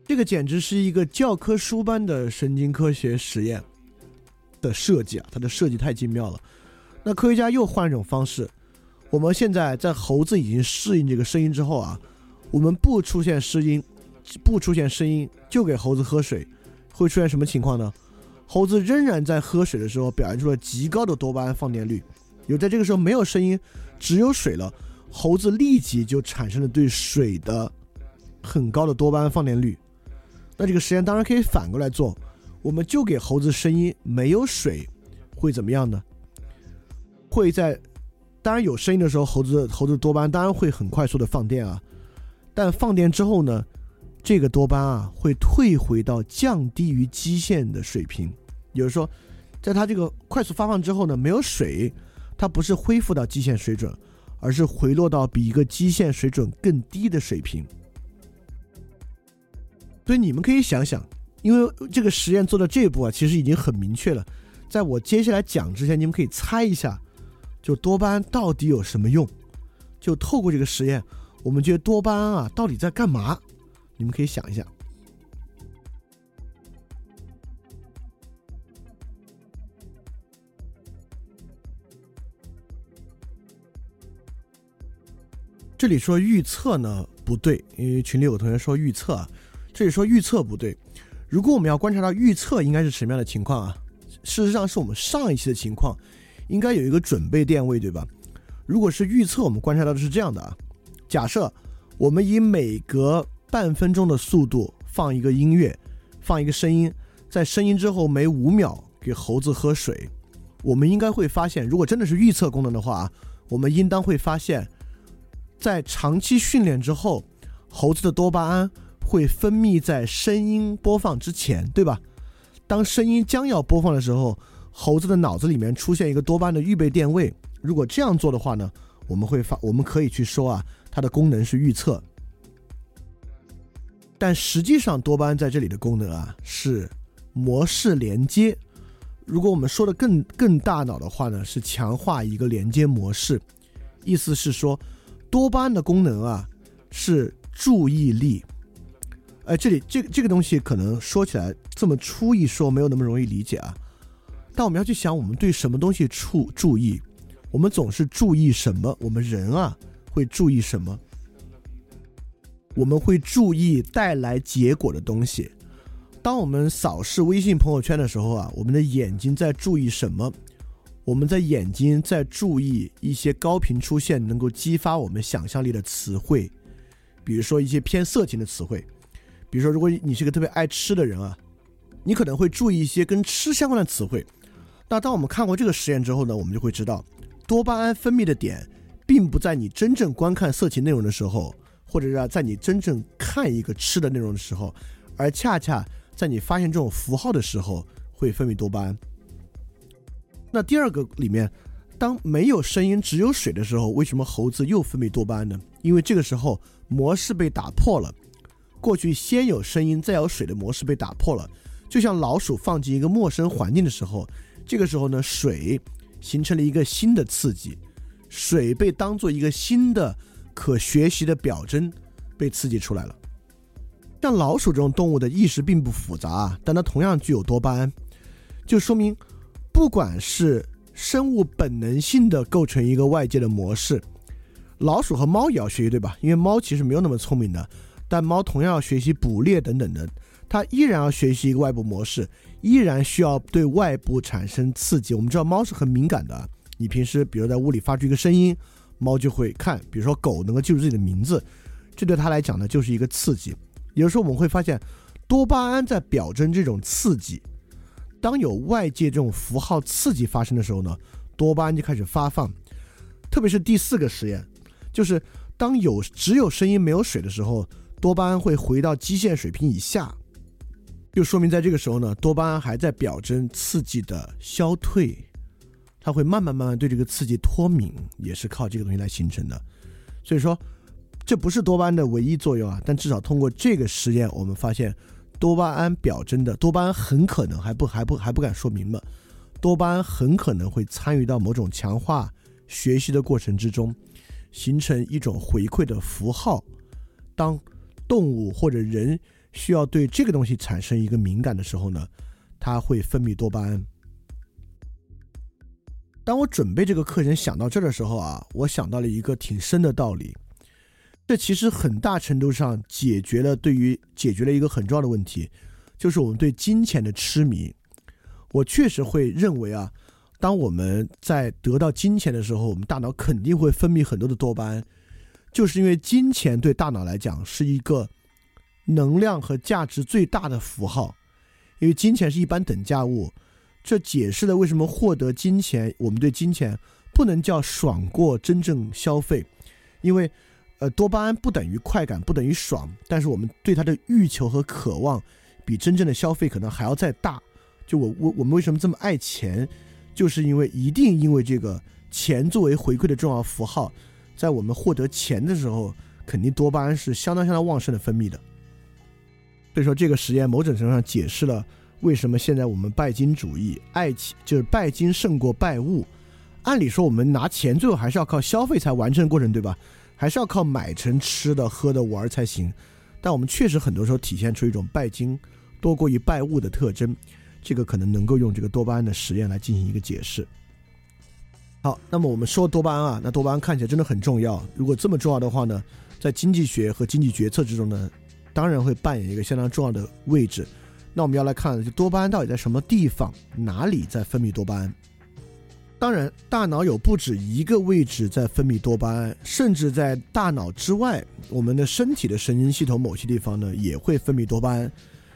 这个简直是一个教科书般的神经科学实验。的设计啊，它的设计太精妙了。那科学家又换一种方式，我们现在在猴子已经适应这个声音之后啊，我们不出现声音，不出现声音，就给猴子喝水，会出现什么情况呢？猴子仍然在喝水的时候表现出了极高的多巴胺放电率。有在这个时候没有声音，只有水了，猴子立即就产生了对水的很高的多巴胺放电率。那这个实验当然可以反过来做，我们就给猴子声音，没有水，会怎么样呢？会在当然有声音的时候，猴子猴子多巴胺当然会很快速的放电啊，但放电之后呢，这个多巴胺啊会退回到降低于基线的水平，也就是说，在它这个快速发放之后呢，没有水，它不是恢复到基线水准，而是回落到比一个基线水准更低的水平。所以你们可以想想，因为这个实验做到这一步啊，其实已经很明确了。在我接下来讲之前，你们可以猜一下，就多巴胺到底有什么用？就透过这个实验，我们觉得多巴胺啊到底在干嘛？你们可以想一下。这里说预测呢不对，因为群里有同学说预测啊。这里说预测不对，如果我们要观察到预测应该是什么样的情况啊？事实上是我们上一期的情况，应该有一个准备电位，对吧？如果是预测，我们观察到的是这样的啊：假设我们以每隔半分钟的速度放一个音乐，放一个声音，在声音之后每五秒给猴子喝水，我们应该会发现，如果真的是预测功能的话，我们应当会发现，在长期训练之后，猴子的多巴胺。会分泌在声音播放之前，对吧？当声音将要播放的时候，猴子的脑子里面出现一个多巴胺的预备电位。如果这样做的话呢，我们会发，我们可以去说啊，它的功能是预测。但实际上，多巴胺在这里的功能啊是模式连接。如果我们说的更更大脑的话呢，是强化一个连接模式。意思是说，多巴胺的功能啊是注意力。哎，这里这个这个东西可能说起来这么粗一说没有那么容易理解啊，但我们要去想，我们对什么东西注注意，我们总是注意什么？我们人啊会注意什么？我们会注意带来结果的东西。当我们扫视微信朋友圈的时候啊，我们的眼睛在注意什么？我们在眼睛在注意一些高频出现能够激发我们想象力的词汇，比如说一些偏色情的词汇。比如说，如果你是个特别爱吃的人啊，你可能会注意一些跟吃相关的词汇。那当我们看过这个实验之后呢，我们就会知道，多巴胺分泌的点，并不在你真正观看色情内容的时候，或者是在你真正看一个吃的内容的时候，而恰恰在你发现这种符号的时候会分泌多巴胺。那第二个里面，当没有声音只有水的时候，为什么猴子又分泌多巴胺呢？因为这个时候模式被打破了。过去先有声音再有水的模式被打破了，就像老鼠放进一个陌生环境的时候，这个时候呢，水形成了一个新的刺激，水被当做一个新的可学习的表征被刺激出来了。像老鼠这种动物的意识并不复杂，但它同样具有多巴胺，就说明不管是生物本能性的构成一个外界的模式，老鼠和猫也要学习，对吧？因为猫其实没有那么聪明的。但猫同样要学习捕猎等等的，它依然要学习一个外部模式，依然需要对外部产生刺激。我们知道猫是很敏感的，你平时比如在屋里发出一个声音，猫就会看。比如说狗能够记住自己的名字，这对它来讲呢就是一个刺激。有时候我们会发现，多巴胺在表征这种刺激。当有外界这种符号刺激发生的时候呢，多巴胺就开始发放。特别是第四个实验，就是当有只有声音没有水的时候。多巴胺会回到基线水平以下，就说明在这个时候呢，多巴胺还在表征刺激的消退，它会慢慢慢慢对这个刺激脱敏，也是靠这个东西来形成的。所以说，这不是多巴胺的唯一作用啊，但至少通过这个实验，我们发现多巴胺表征的多巴胺很可能还不还不还不敢说明了，多巴胺很可能会参与到某种强化学习的过程之中，形成一种回馈的符号，当。动物或者人需要对这个东西产生一个敏感的时候呢，它会分泌多巴胺。当我准备这个课程想到这儿的时候啊，我想到了一个挺深的道理。这其实很大程度上解决了对于解决了一个很重要的问题，就是我们对金钱的痴迷。我确实会认为啊，当我们在得到金钱的时候，我们大脑肯定会分泌很多的多巴胺，就是因为金钱对大脑来讲是一个能量和价值最大的符号，因为金钱是一般等价物。这解释了为什么获得金钱，我们对金钱不能叫爽过真正消费，因为。呃，多巴胺不等于快感，不等于爽，但是我们对它的欲求和渴望，比真正的消费可能还要再大。就我我我们为什么这么爱钱，就是因为一定因为这个钱作为回馈的重要符号，在我们获得钱的时候，肯定多巴胺是相当相当旺盛的分泌的。所以说，这个实验某种程度上解释了为什么现在我们拜金主义，爱情就是拜金胜过拜物。按理说，我们拿钱最后还是要靠消费才完成过程，对吧？还是要靠买成吃的、喝的、玩儿才行，但我们确实很多时候体现出一种拜金多过于拜物的特征，这个可能能够用这个多巴胺的实验来进行一个解释。好，那么我们说多巴胺啊，那多巴胺看起来真的很重要。如果这么重要的话呢，在经济学和经济决策之中呢，当然会扮演一个相当重要的位置。那我们要来看，就多巴胺到底在什么地方、哪里在分泌多巴胺？当然，大脑有不止一个位置在分泌多巴胺，甚至在大脑之外，我们的身体的神经系统某些地方呢也会分泌多巴胺。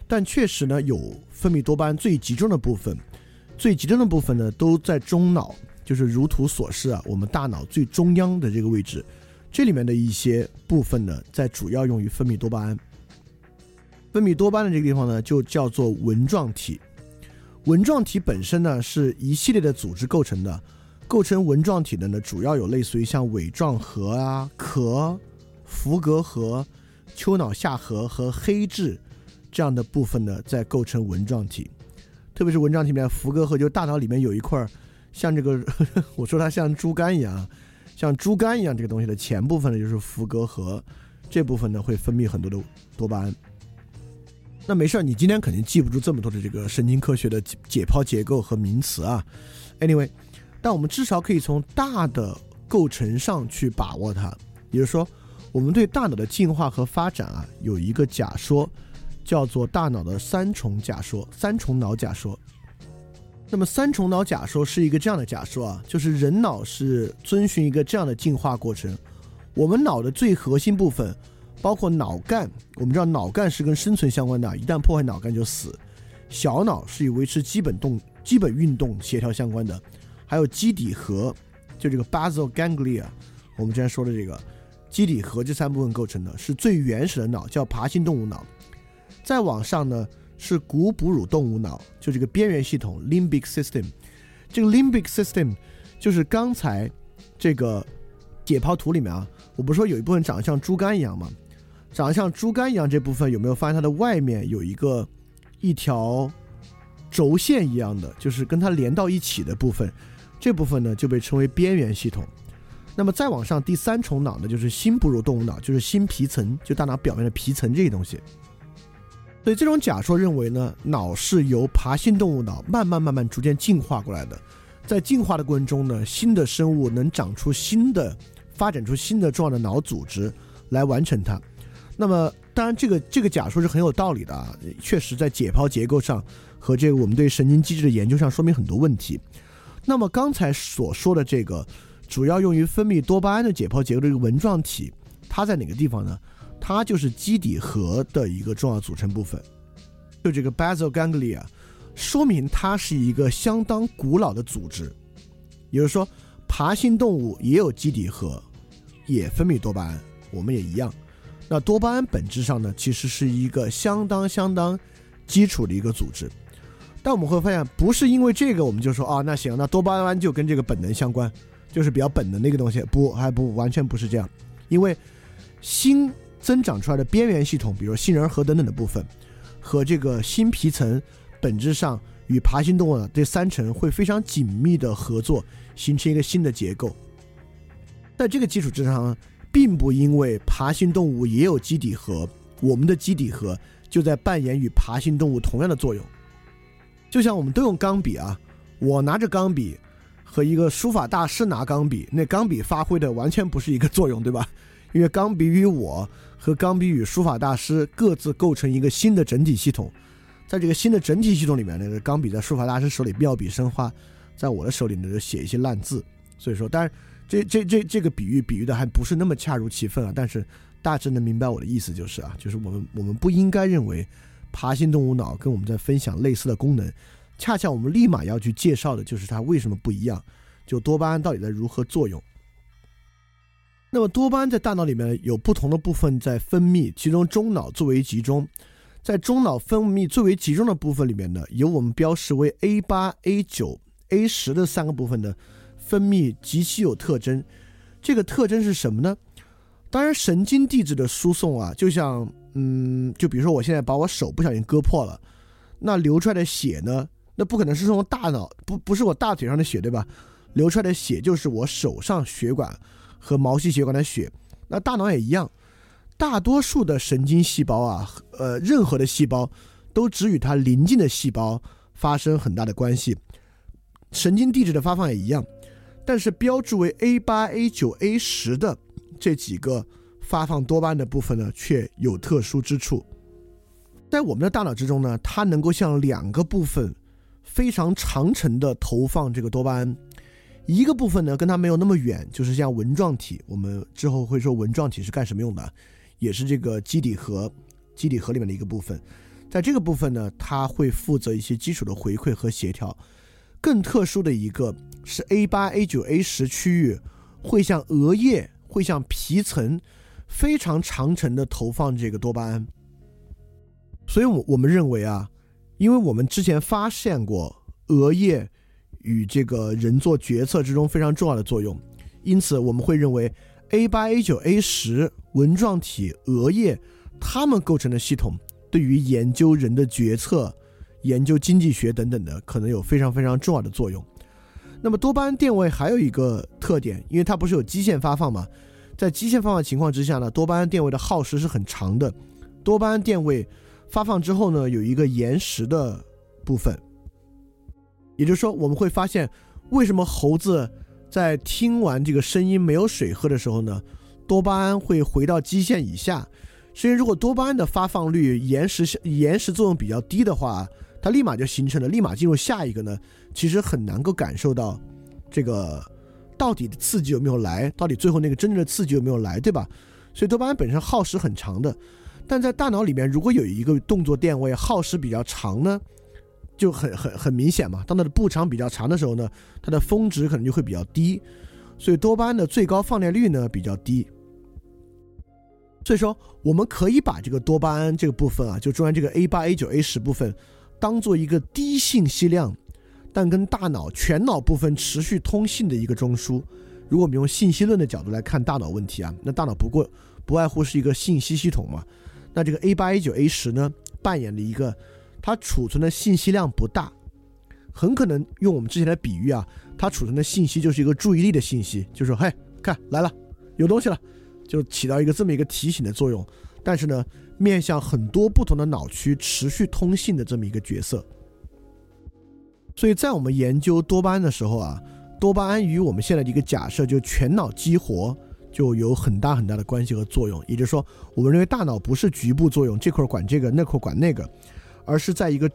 但确实呢，有分泌多巴胺最集中的部分，最集中的部分呢都在中脑，就是如图所示啊，我们大脑最中央的这个位置，这里面的一些部分呢，在主要用于分泌多巴胺。分泌多巴胺的这个地方呢，就叫做纹状体。纹状体本身呢是一系列的组织构成的，构成纹状体的呢主要有类似于像尾状核啊、壳、伏隔核、丘脑下核和黑质这样的部分呢在构成纹状体。特别是纹状体里面伏隔核，就大脑里面有一块像这个呵呵，我说它像猪肝一样，像猪肝一样这个东西的前部分呢就是伏隔核，这部分呢会分泌很多的多巴胺。那没事儿，你今天肯定记不住这么多的这个神经科学的解剖结构和名词啊。Anyway，但我们至少可以从大的构成上去把握它。也就是说，我们对大脑的进化和发展啊，有一个假说，叫做大脑的三重假说、三重脑假说。那么三重脑假说是一个这样的假说啊，就是人脑是遵循一个这样的进化过程，我们脑的最核心部分。包括脑干，我们知道脑干是跟生存相关的，一旦破坏脑干就死。小脑是与维持基本动、基本运动协调相关的，还有基底核，就这个 basal ganglia，我们之前说的这个基底核这三部分构成的，是最原始的脑，叫爬行动物脑。再往上呢是古哺乳动物脑，就这个边缘系统 limbic system。这个 limbic system 就是刚才这个解剖图里面啊，我不是说有一部分长得像猪肝一样吗？长得像猪肝一样这部分有没有发现它的外面有一个一条轴线一样的，就是跟它连到一起的部分，这部分呢就被称为边缘系统。那么再往上第三重脑呢，就是新哺乳动物脑，就是新皮层，就大脑表面的皮层这些东西。所以这种假说认为呢，脑是由爬行动物脑慢慢慢慢逐渐进化过来的，在进化的过程中呢，新的生物能长出新的、发展出新的重要的脑组织来完成它。那么，当然，这个这个假说是很有道理的啊，确实在解剖结构上和这个我们对神经机制的研究上说明很多问题。那么刚才所说的这个主要用于分泌多巴胺的解剖结构的这个纹状体，它在哪个地方呢？它就是基底核的一个重要组成部分，就这个 basal ganglia，说明它是一个相当古老的组织。也就是说，爬行动物也有基底核，也分泌多巴胺，我们也一样。那多巴胺本质上呢，其实是一个相当相当基础的一个组织，但我们会发现，不是因为这个我们就说啊，那行，那多巴胺就跟这个本能相关，就是比较本能的一个东西，不，还不完全不是这样，因为新增长出来的边缘系统，比如杏仁核等等的部分，和这个新皮层本质上与爬行动物的这三层会非常紧密的合作，形成一个新的结构，在这个基础之上。并不因为爬行动物也有基底核，我们的基底核就在扮演与爬行动物同样的作用。就像我们都用钢笔啊，我拿着钢笔和一个书法大师拿钢笔，那钢笔发挥的完全不是一个作用，对吧？因为钢笔与我和钢笔与书法大师各自构成一个新的整体系统，在这个新的整体系统里面，那个钢笔在书法大师手里妙笔生花，在我的手里呢就写一些烂字。所以说，但是这这这这个比喻比喻的还不是那么恰如其分啊，但是大致能明白我的意思就是啊，就是我们我们不应该认为爬行动物脑跟我们在分享类似的功能。恰恰我们立马要去介绍的就是它为什么不一样，就多巴胺到底在如何作用。那么多巴胺在大脑里面有不同的部分在分泌，其中中脑最为集中，在中脑分泌最为集中的部分里面呢，有我们标识为 A 八、A 九、A 十的三个部分的分泌极其有特征。这个特征是什么呢？当然，神经递质的输送啊，就像嗯，就比如说我现在把我手不小心割破了，那流出来的血呢？那不可能是从大脑，不不是我大腿上的血，对吧？流出来的血就是我手上血管和毛细血管的血。那大脑也一样，大多数的神经细胞啊，呃，任何的细胞都只与它邻近的细胞发生很大的关系。神经递质的发放也一样，但是标注为 A 八、A 九、A 十的这几个发放多巴胺的部分呢，却有特殊之处。在我们的大脑之中呢，它能够向两个部分。非常长程的投放这个多巴胺，一个部分呢跟它没有那么远，就是像纹状体。我们之后会说纹状体是干什么用的，也是这个基底核，基底核里面的一个部分。在这个部分呢，它会负责一些基础的回馈和协调。更特殊的一个是 A 八、A 九、A 十区域会向额叶、会向皮层非常长程的投放这个多巴胺。所以，我我们认为啊。因为我们之前发现过额叶与这个人做决策之中非常重要的作用，因此我们会认为 A 八、A 九、A 十纹状体、额叶它们构成的系统对于研究人的决策、研究经济学等等的可能有非常非常重要的作用。那么多巴胺电位还有一个特点，因为它不是有基线发放吗？在基线发放情况之下呢，多巴胺电位的耗时是很长的，多巴胺电位。发放之后呢，有一个延时的部分，也就是说，我们会发现为什么猴子在听完这个声音没有水喝的时候呢，多巴胺会回到基线以下。所以，如果多巴胺的发放率延时延时作用比较低的话，它立马就形成了，立马进入下一个呢，其实很难够感受到这个到底的刺激有没有来，到底最后那个真正的刺激有没有来，对吧？所以多巴胺本身耗时很长的。但在大脑里面，如果有一个动作电位耗时比较长呢，就很很很明显嘛。当它的步长比较长的时候呢，它的峰值可能就会比较低，所以多巴胺的最高放电率呢比较低。所以说，我们可以把这个多巴胺这个部分啊，就中间这个 A 八、A 九、A 十部分，当做一个低信息量，但跟大脑全脑部分持续通信的一个中枢。如果我们用信息论的角度来看大脑问题啊，那大脑不过不外乎是一个信息系统嘛。那这个 A 八、A 九、A 十呢，扮演了一个，它储存的信息量不大，很可能用我们之前的比喻啊，它储存的信息就是一个注意力的信息，就是嘿，看来了，有东西了，就起到一个这么一个提醒的作用。但是呢，面向很多不同的脑区持续通信的这么一个角色。所以在我们研究多巴胺的时候啊，多巴胺与我们现在的一个假设，就全脑激活。就有很大很大的关系和作用，也就是说，我们认为大脑不是局部作用，这块管这个，那块管那个，而是在一个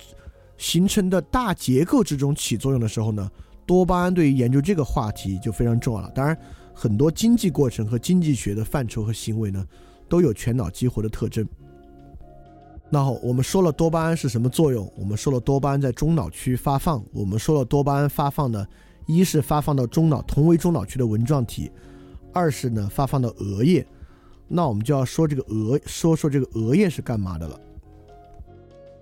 形成的大结构之中起作用的时候呢，多巴胺对于研究这个话题就非常重要了。当然，很多经济过程和经济学的范畴和行为呢，都有全脑激活的特征。那好，我们说了多巴胺是什么作用，我们说了多巴胺在中脑区发放，我们说了多巴胺发放的，一是发放到中脑同为中脑区的纹状体。二是呢，发放到额叶，那我们就要说这个额，说说这个额叶是干嘛的了。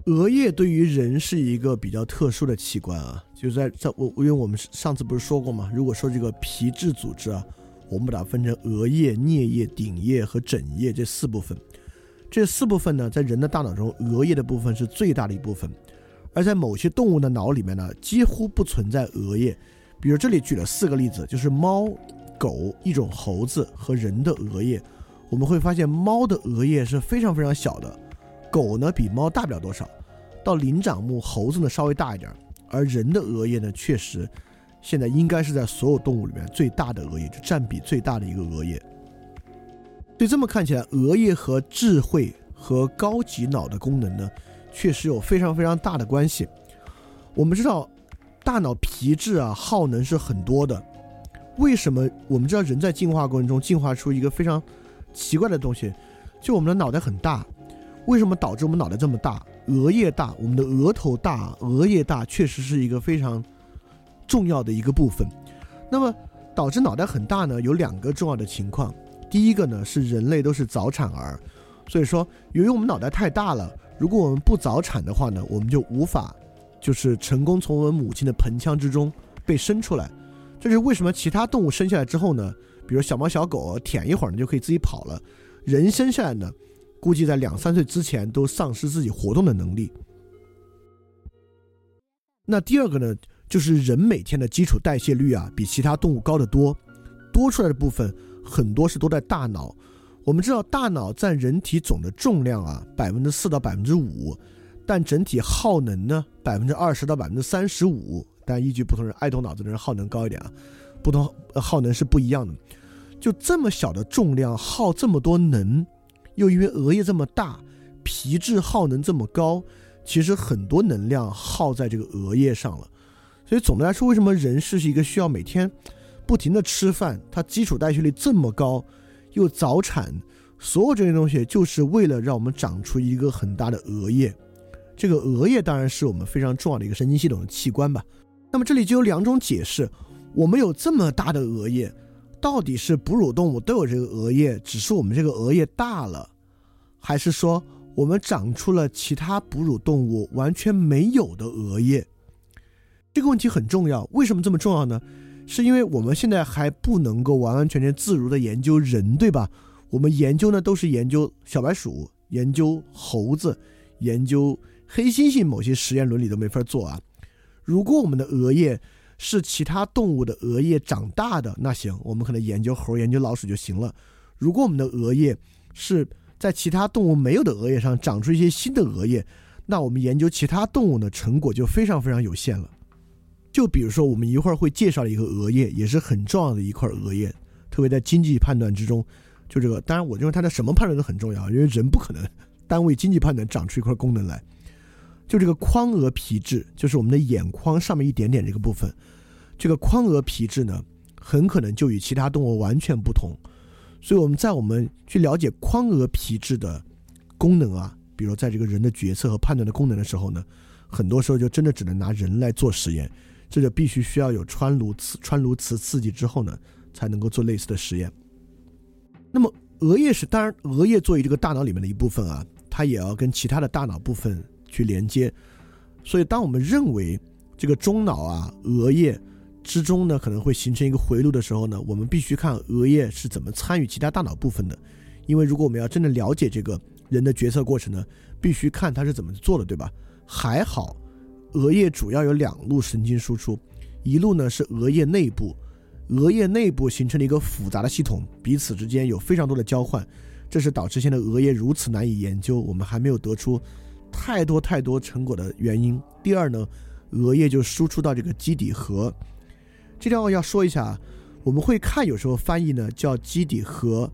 额叶对于人是一个比较特殊的器官啊，就在在我因为我们上次不是说过吗？如果说这个皮质组织啊，我们把它分成额叶、颞叶、顶叶和枕叶这四部分。这四部分呢，在人的大脑中，额叶的部分是最大的一部分，而在某些动物的脑里面呢，几乎不存在额叶。比如这里举了四个例子，就是猫。狗一种猴子和人的额叶，我们会发现猫的额叶是非常非常小的，狗呢比猫大不了多少，到灵长目猴子呢稍微大一点，而人的额叶呢确实现在应该是在所有动物里面最大的额叶，就占比最大的一个额叶。所以这么看起来，额叶和智慧和高级脑的功能呢，确实有非常非常大的关系。我们知道，大脑皮质啊耗能是很多的。为什么我们知道人在进化过程中进化出一个非常奇怪的东西？就我们的脑袋很大，为什么导致我们脑袋这么大？额叶大，我们的额头大，额叶大，确实是一个非常重要的一个部分。那么导致脑袋很大呢？有两个重要的情况。第一个呢是人类都是早产儿，所以说由于我们脑袋太大了，如果我们不早产的话呢，我们就无法就是成功从我们母亲的盆腔之中被生出来。这是为什么？其他动物生下来之后呢，比如小猫小狗舔一会儿呢就可以自己跑了，人生下来呢？估计在两三岁之前都丧失自己活动的能力。那第二个呢，就是人每天的基础代谢率啊，比其他动物高得多，多出来的部分很多是都在大脑。我们知道大脑占人体总的重量啊百分之四到百分之五，但整体耗能呢百分之二十到百分之三十五。但依据不同人，爱动脑子的人耗能高一点啊，不同耗能是不一样的。就这么小的重量耗这么多能。又因为额叶这么大，皮质耗能这么高，其实很多能量耗在这个额叶上了。所以总的来说，为什么人是一个需要每天不停的吃饭，它基础代谢率这么高，又早产，所有这些东西就是为了让我们长出一个很大的额叶。这个额叶当然是我们非常重要的一个神经系统的器官吧。那么这里就有两种解释：我们有这么大的额叶。到底是哺乳动物都有这个额叶，只是我们这个额叶大了，还是说我们长出了其他哺乳动物完全没有的额叶？这个问题很重要。为什么这么重要呢？是因为我们现在还不能够完完全全自如的研究人，对吧？我们研究呢都是研究小白鼠、研究猴子、研究黑猩猩，某些实验伦理都没法做啊。如果我们的额叶，是其他动物的额叶长大的，那行，我们可能研究猴、研究老鼠就行了。如果我们的额叶是在其他动物没有的额叶上长出一些新的额叶，那我们研究其他动物的成果就非常非常有限了。就比如说，我们一会儿会介绍一个额叶，也是很重要的一块额叶，特别在经济判断之中，就这个。当然，我认为它的什么判断都很重要，因为人不可能单位经济判断长出一块功能来。就这个眶额皮质，就是我们的眼眶上面一点点这个部分，这个眶额皮质呢，很可能就与其他动物完全不同。所以我们在我们去了解眶额皮质的功能啊，比如在这个人的决策和判断的功能的时候呢，很多时候就真的只能拿人来做实验，这就必须需要有川颅磁川颅磁刺激之后呢，才能够做类似的实验。那么额叶是当然，额叶作为这个大脑里面的一部分啊，它也要跟其他的大脑部分。去连接，所以当我们认为这个中脑啊、额叶之中呢可能会形成一个回路的时候呢，我们必须看额叶是怎么参与其他大脑部分的。因为如果我们要真的了解这个人的决策过程呢，必须看他是怎么做的，对吧？还好，额叶主要有两路神经输出，一路呢是额叶内部，额叶内部形成了一个复杂的系统，彼此之间有非常多的交换，这是导致现在额叶如此难以研究，我们还没有得出。太多太多成果的原因。第二呢，额叶就输出到这个基底核。这地方要说一下，我们会看有时候翻译呢叫基底核，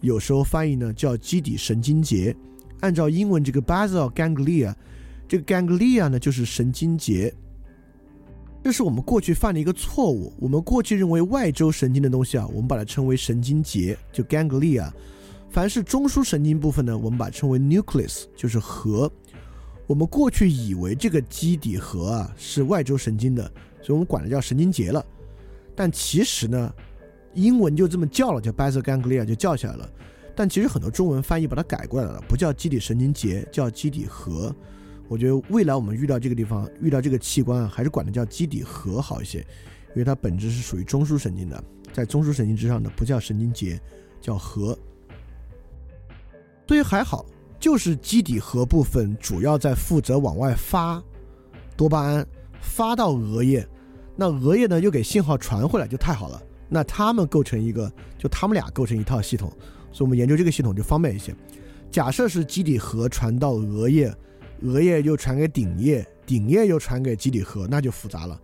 有时候翻译呢叫基底神经节。按照英文这个 basal ganglia，这个 ganglia 呢就是神经节。这是我们过去犯的一个错误。我们过去认为外周神经的东西啊，我们把它称为神经节，就 ganglia。凡是中枢神经部分呢，我们把它称为 nucleus，就是核。我们过去以为这个基底核啊是外周神经的，所以我们管它叫神经节了。但其实呢，英文就这么叫了，叫 basal ganglia 就叫起来了。但其实很多中文翻译把它改过来了，不叫基底神经节，叫基底核。我觉得未来我们遇到这个地方，遇到这个器官啊，还是管它叫基底核好一些，因为它本质是属于中枢神经的，在中枢神经之上的不叫神经节，叫核。对于还好。就是基底核部分主要在负责往外发多巴胺，发到额叶，那额叶呢又给信号传回来，就太好了。那它们构成一个，就它们俩构成一套系统，所以我们研究这个系统就方便一些。假设是基底核传到额叶，额叶又传给顶叶，顶叶又传给基底核，那就复杂了。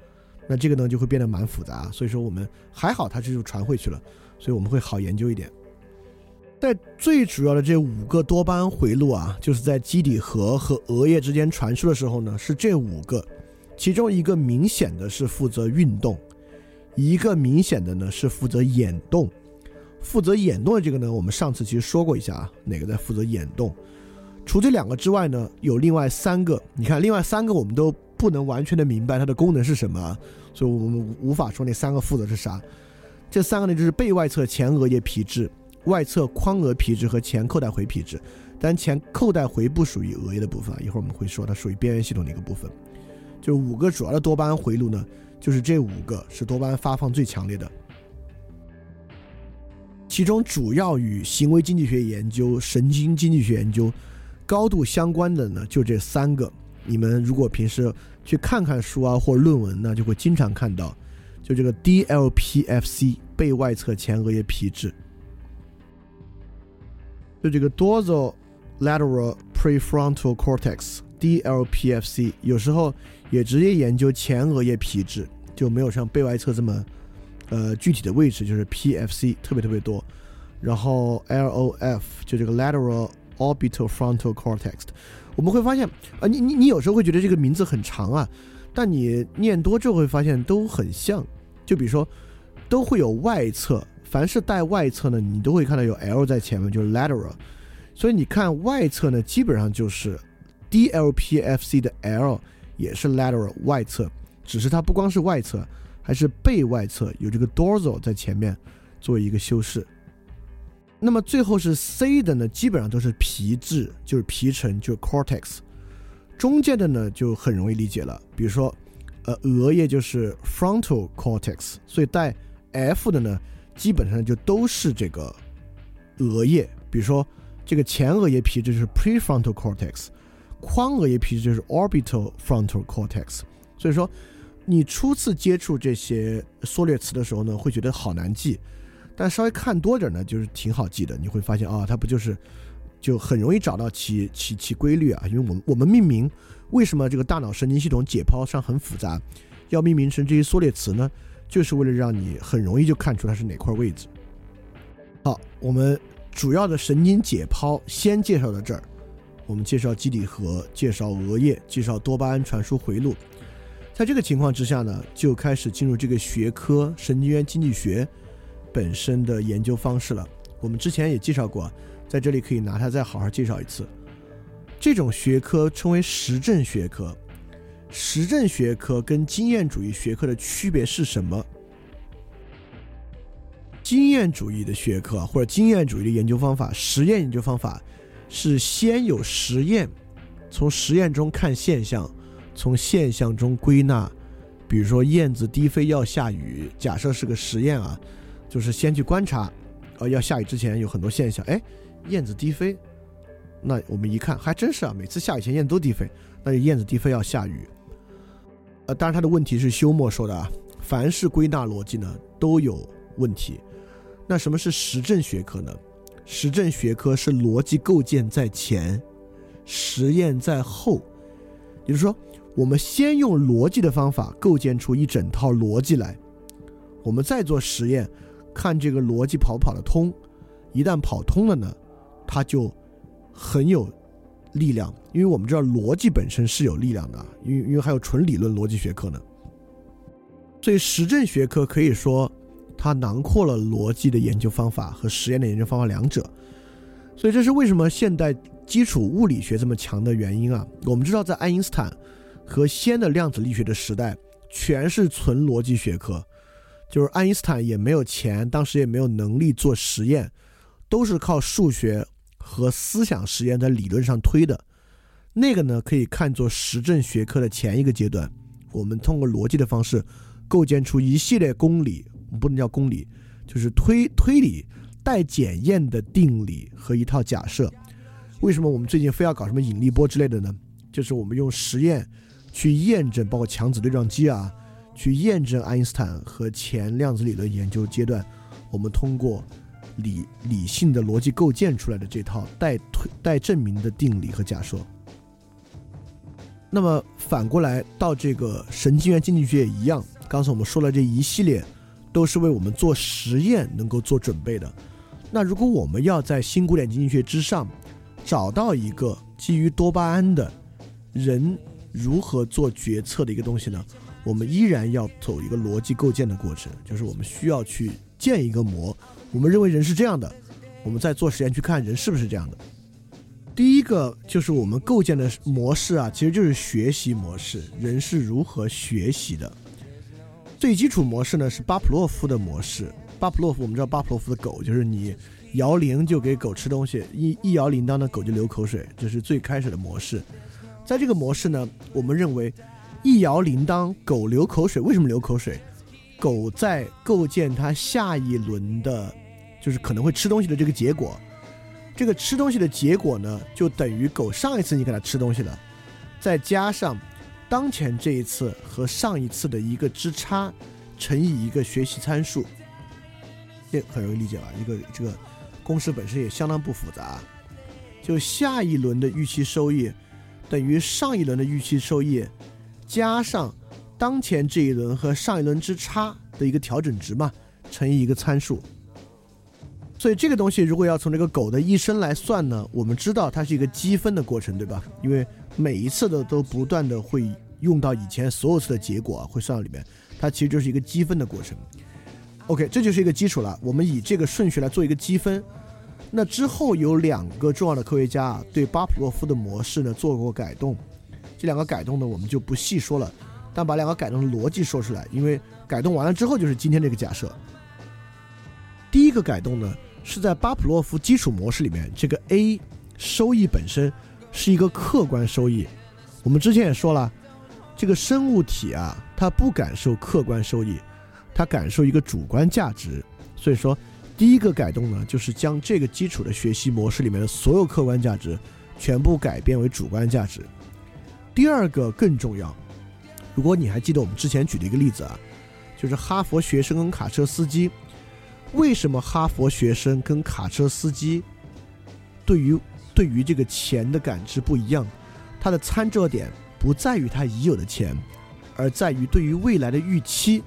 那这个呢就会变得蛮复杂。所以说我们还好，它这就传回去了，所以我们会好研究一点。在最主要的这五个多巴胺回路啊，就是在基底核和额叶之间传输的时候呢，是这五个，其中一个明显的是负责运动，一个明显的呢是负责眼动。负责眼动的这个呢，我们上次其实说过一下啊，哪个在负责眼动？除这两个之外呢，有另外三个。你看，另外三个我们都不能完全的明白它的功能是什么，所以我们无法说那三个负责是啥。这三个呢，就是背外侧前额叶皮质。外侧眶额皮质和前扣带回皮质，但前扣带回不属于额叶的部分，一会儿我们会说它属于边缘系统的一个部分。就五个主要的多巴胺回路呢，就是这五个是多巴胺发放最强烈的。其中主要与行为经济学研究、神经经济学研究高度相关的呢，就这三个。你们如果平时去看看书啊或论文呢，就会经常看到，就这个 DLPFC 背外侧前额叶皮质。就这个 dorsal lateral prefrontal cortex（DLPFC） 有时候也直接研究前额叶皮质，就没有像背外侧这么呃具体的位置，就是 PFC 特别特别多。然后 LOF 就这个 lateral orbital frontal cortex，我们会发现啊，你你你有时候会觉得这个名字很长啊，但你念多之后会发现都很像。就比如说，都会有外侧。凡是带外侧呢，你都会看到有 L 在前面，就是 lateral。所以你看外侧呢，基本上就是 DLPFC 的 L 也是 lateral 外侧，只是它不光是外侧，还是背外侧有这个 dorsal 在前面作为一个修饰。那么最后是 C 的呢，基本上都是皮质，就是皮层，就是 cortex。中间的呢就很容易理解了，比如说，呃，额叶就是 frontal cortex，所以带 F 的呢。基本上就都是这个额叶，比如说这个前额叶皮质就是 prefrontal cortex，眶额叶皮质就是 orbital frontal cortex。所以说，你初次接触这些缩略词的时候呢，会觉得好难记，但稍微看多点呢，就是挺好记的。你会发现啊，它不就是就很容易找到其其其规律啊？因为我们我们命名为什么这个大脑神经系统解剖上很复杂，要命名成这些缩略词呢？就是为了让你很容易就看出它是哪块位置。好，我们主要的神经解剖先介绍到这儿。我们介绍基底核，介绍额叶，介绍多巴胺传输回路。在这个情况之下呢，就开始进入这个学科——神经元经济学本身的研究方式了。我们之前也介绍过，在这里可以拿它再好好介绍一次。这种学科称为实证学科。实证学科跟经验主义学科的区别是什么？经验主义的学科或者经验主义的研究方法，实验研究方法是先有实验，从实验中看现象，从现象中归纳。比如说燕子低飞要下雨，假设是个实验啊，就是先去观察，呃，要下雨之前有很多现象，哎，燕子低飞，那我们一看还真是啊，每次下雨前燕子都低飞，那就燕子低飞要下雨。呃，当然，他的问题是休谟说的啊，凡是归纳逻辑呢都有问题。那什么是实证学科呢？实证学科是逻辑构建在前，实验在后。也就是说，我们先用逻辑的方法构建出一整套逻辑来，我们再做实验，看这个逻辑跑不跑得通。一旦跑通了呢，它就很有。力量，因为我们知道逻辑本身是有力量的，因为因为还有纯理论逻辑学科呢，所以实证学科可以说它囊括了逻辑的研究方法和实验的研究方法两者，所以这是为什么现代基础物理学这么强的原因啊。我们知道在爱因斯坦和先的量子力学的时代，全是纯逻辑学科，就是爱因斯坦也没有钱，当时也没有能力做实验，都是靠数学。和思想实验在理论上推的，那个呢，可以看作实证学科的前一个阶段。我们通过逻辑的方式，构建出一系列公理，不能叫公理，就是推推理带检验的定理和一套假设。为什么我们最近非要搞什么引力波之类的呢？就是我们用实验去验证，包括强子对撞机啊，去验证爱因斯坦和前量子理论研究阶段，我们通过。理理性的逻辑构建出来的这套带推带证明的定理和假设。那么反过来到这个神经元经济学也一样，刚才我们说了这一系列，都是为我们做实验能够做准备的。那如果我们要在新古典经济学之上找到一个基于多巴胺的人如何做决策的一个东西呢？我们依然要走一个逻辑构建的过程，就是我们需要去建一个模。我们认为人是这样的，我们再做实验去看人是不是这样的。第一个就是我们构建的模式啊，其实就是学习模式，人是如何学习的。最基础模式呢是巴甫洛夫的模式。巴甫洛夫，我们知道巴甫洛夫的狗就是你摇铃就给狗吃东西，一一摇铃铛呢狗就流口水，这是最开始的模式。在这个模式呢，我们认为。一摇铃铛，狗流口水。为什么流口水？狗在构建它下一轮的，就是可能会吃东西的这个结果。这个吃东西的结果呢，就等于狗上一次你给它吃东西了，再加上当前这一次和上一次的一个之差，乘以一个学习参数。这很容易理解吧？一个这个公式本身也相当不复杂。就下一轮的预期收益等于上一轮的预期收益。加上当前这一轮和上一轮之差的一个调整值嘛，乘以一个参数。所以这个东西如果要从这个狗的一生来算呢，我们知道它是一个积分的过程，对吧？因为每一次的都不断的会用到以前所有次的结果会算到里面，它其实就是一个积分的过程。OK，这就是一个基础了。我们以这个顺序来做一个积分。那之后有两个重要的科学家啊，对巴甫洛夫的模式呢做过改动。这两个改动呢，我们就不细说了，但把两个改动的逻辑说出来，因为改动完了之后就是今天这个假设。第一个改动呢，是在巴甫洛夫基础模式里面，这个 A 收益本身是一个客观收益。我们之前也说了，这个生物体啊，它不感受客观收益，它感受一个主观价值。所以说，第一个改动呢，就是将这个基础的学习模式里面的所有客观价值全部改变为主观价值。第二个更重要，如果你还记得我们之前举的一个例子啊，就是哈佛学生跟卡车司机，为什么哈佛学生跟卡车司机对于对于这个钱的感知不一样？它的参照点不在于他已有的钱，而在于对于未来的预期。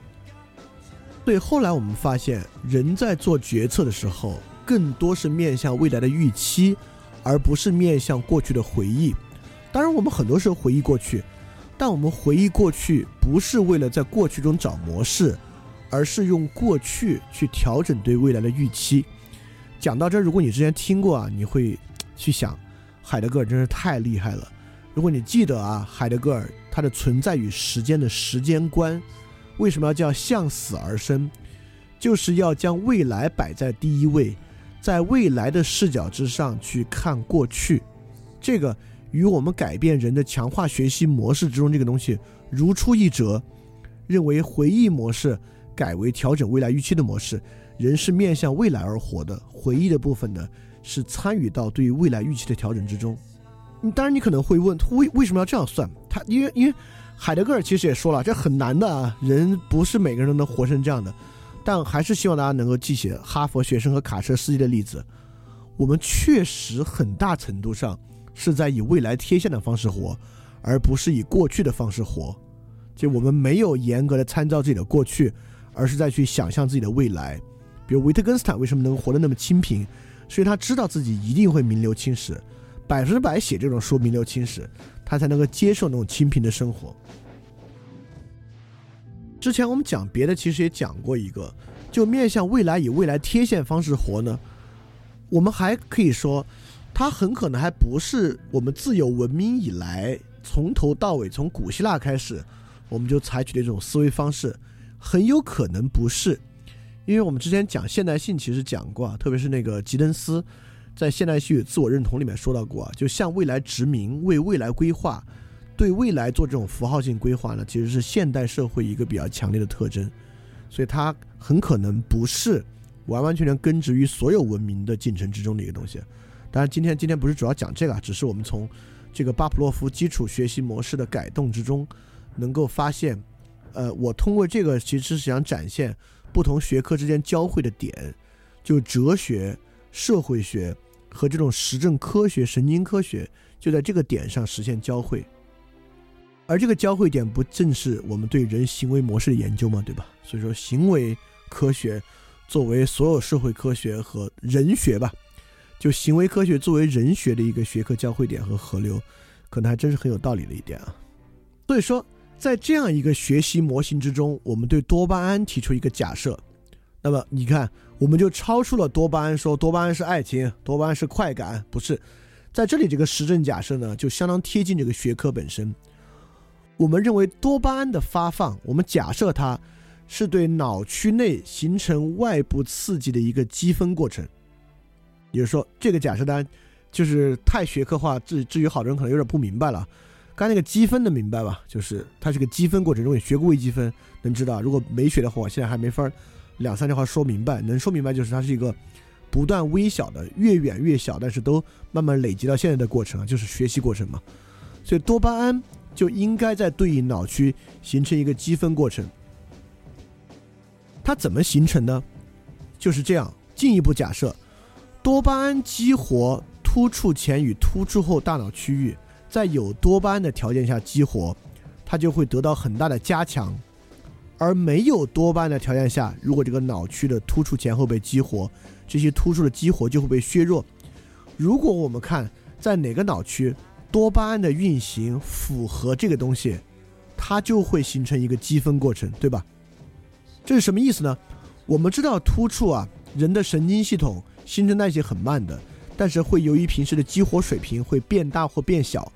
对后来我们发现，人在做决策的时候，更多是面向未来的预期，而不是面向过去的回忆。当然，我们很多时候回忆过去，但我们回忆过去不是为了在过去中找模式，而是用过去去调整对未来的预期。讲到这儿，如果你之前听过啊，你会去想，海德格尔真是太厉害了。如果你记得啊，海德格尔他的存在与时间的时间观，为什么要叫向死而生？就是要将未来摆在第一位，在未来的视角之上去看过去，这个。与我们改变人的强化学习模式之中这个东西如出一辙，认为回忆模式改为调整未来预期的模式，人是面向未来而活的，回忆的部分呢是参与到对于未来预期的调整之中。当然，你可能会问，为为什么要这样算？他因为因为海德格尔其实也说了，这很难的啊，人不是每个人都能活成这样的。但还是希望大家能够记起哈佛学生和卡车司机的例子，我们确实很大程度上。是在以未来贴现的方式活，而不是以过去的方式活。就我们没有严格的参照自己的过去，而是在去想象自己的未来。比如维特根斯坦为什么能活得那么清贫？所以他知道自己一定会名留青史，百分之百写这种书名留青史，他才能够接受那种清贫的生活。之前我们讲别的，其实也讲过一个，就面向未来以未来贴现方式活呢，我们还可以说。它很可能还不是我们自有文明以来从头到尾，从古希腊开始，我们就采取的一种思维方式，很有可能不是，因为我们之前讲现代性其实讲过啊，特别是那个吉登斯在《现代性与自我认同》里面说到过啊，就向未来殖民，为未来规划，对未来做这种符号性规划呢，其实是现代社会一个比较强烈的特征，所以它很可能不是完完全全根植于所有文明的进程之中的一个东西。当然，今天今天不是主要讲这个，只是我们从这个巴甫洛夫基础学习模式的改动之中，能够发现，呃，我通过这个其实是想展现不同学科之间交汇的点，就哲学、社会学和这种实证科学、神经科学就在这个点上实现交汇。而这个交汇点不正是我们对人行为模式的研究吗？对吧？所以说，行为科学作为所有社会科学和人学吧，就行为科学作为人学的一个学科交汇点和河流，可能还真是很有道理的一点啊。所以说，在这样一个学习模型之中，我们对多巴胺提出一个假设，那么你看，我们就超出了多巴胺，说多巴胺是爱情，多巴胺是快感，不是。在这里，这个实证假设呢，就相当贴近这个学科本身。我们认为多巴胺的发放，我们假设它是对脑区内形成外部刺激的一个积分过程。也就是说，这个假设单就是太学科化，至至于好多人可能有点不明白了。刚才那个积分的明白吧？就是它是个积分过程。中你学过微积分，能知道；如果没学的话，现在还没法两三句话说明白。能说明白就是它是一个。不断微小的，越远越小，但是都慢慢累积到现在的过程啊，就是学习过程嘛。所以多巴胺就应该在对应脑区形成一个积分过程。它怎么形成呢？就是这样。进一步假设，多巴胺激活突触前与突触后大脑区域，在有多巴胺的条件下激活，它就会得到很大的加强；而没有多巴胺的条件下，如果这个脑区的突触前后被激活，这些突触的激活就会被削弱。如果我们看在哪个脑区多巴胺的运行符合这个东西，它就会形成一个积分过程，对吧？这是什么意思呢？我们知道突触啊，人的神经系统新陈代谢很慢的，但是会由于平时的激活水平会变大或变小。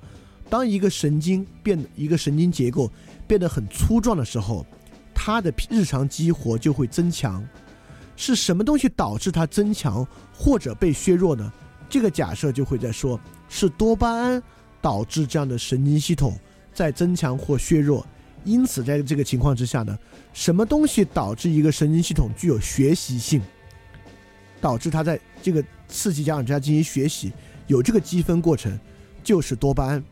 当一个神经变一个神经结构变得很粗壮的时候，它的日常激活就会增强。是什么东西导致它增强或者被削弱呢？这个假设就会在说，是多巴胺导致这样的神经系统在增强或削弱。因此，在这个情况之下呢，什么东西导致一个神经系统具有学习性，导致他在这个刺激加上之下进行学习，有这个积分过程，就是多巴胺。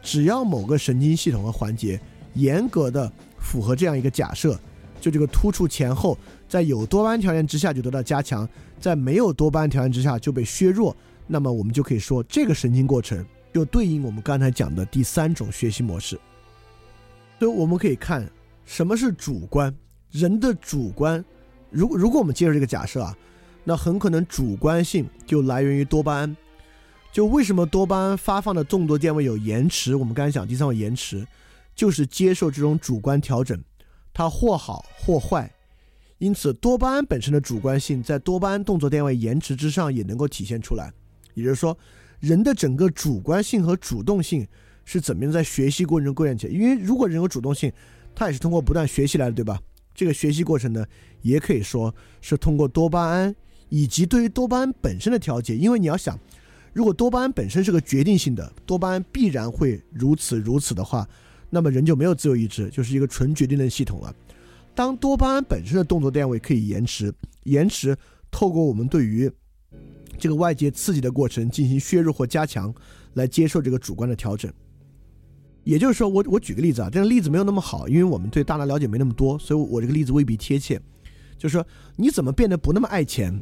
只要某个神经系统和环节严格的符合这样一个假设，就这个突触前后。在有多巴胺条件之下就得到加强，在没有多巴胺条件之下就被削弱。那么我们就可以说，这个神经过程就对应我们刚才讲的第三种学习模式。所以我们可以看什么是主观，人的主观。如如果我们接受这个假设啊，那很可能主观性就来源于多巴胺。就为什么多巴胺发放的动作电位有延迟？我们刚才讲第三个延迟，就是接受这种主观调整，它或好或坏。因此，多巴胺本身的主观性在多巴胺动作电位延迟之上也能够体现出来。也就是说，人的整个主观性和主动性是怎么样在学习过程中构建起来？因为如果人有主动性，他也是通过不断学习来的，对吧？这个学习过程呢，也可以说是通过多巴胺以及对于多巴胺本身的调节。因为你要想，如果多巴胺本身是个决定性的，多巴胺必然会如此如此的话，那么人就没有自由意志，就是一个纯决定的系统了。当多巴胺本身的动作电位可以延迟，延迟透过我们对于这个外界刺激的过程进行削弱或加强，来接受这个主观的调整。也就是说，我我举个例子啊，这个例子没有那么好，因为我们对大脑了解没那么多，所以我这个例子未必贴切。就是说，你怎么变得不那么爱钱？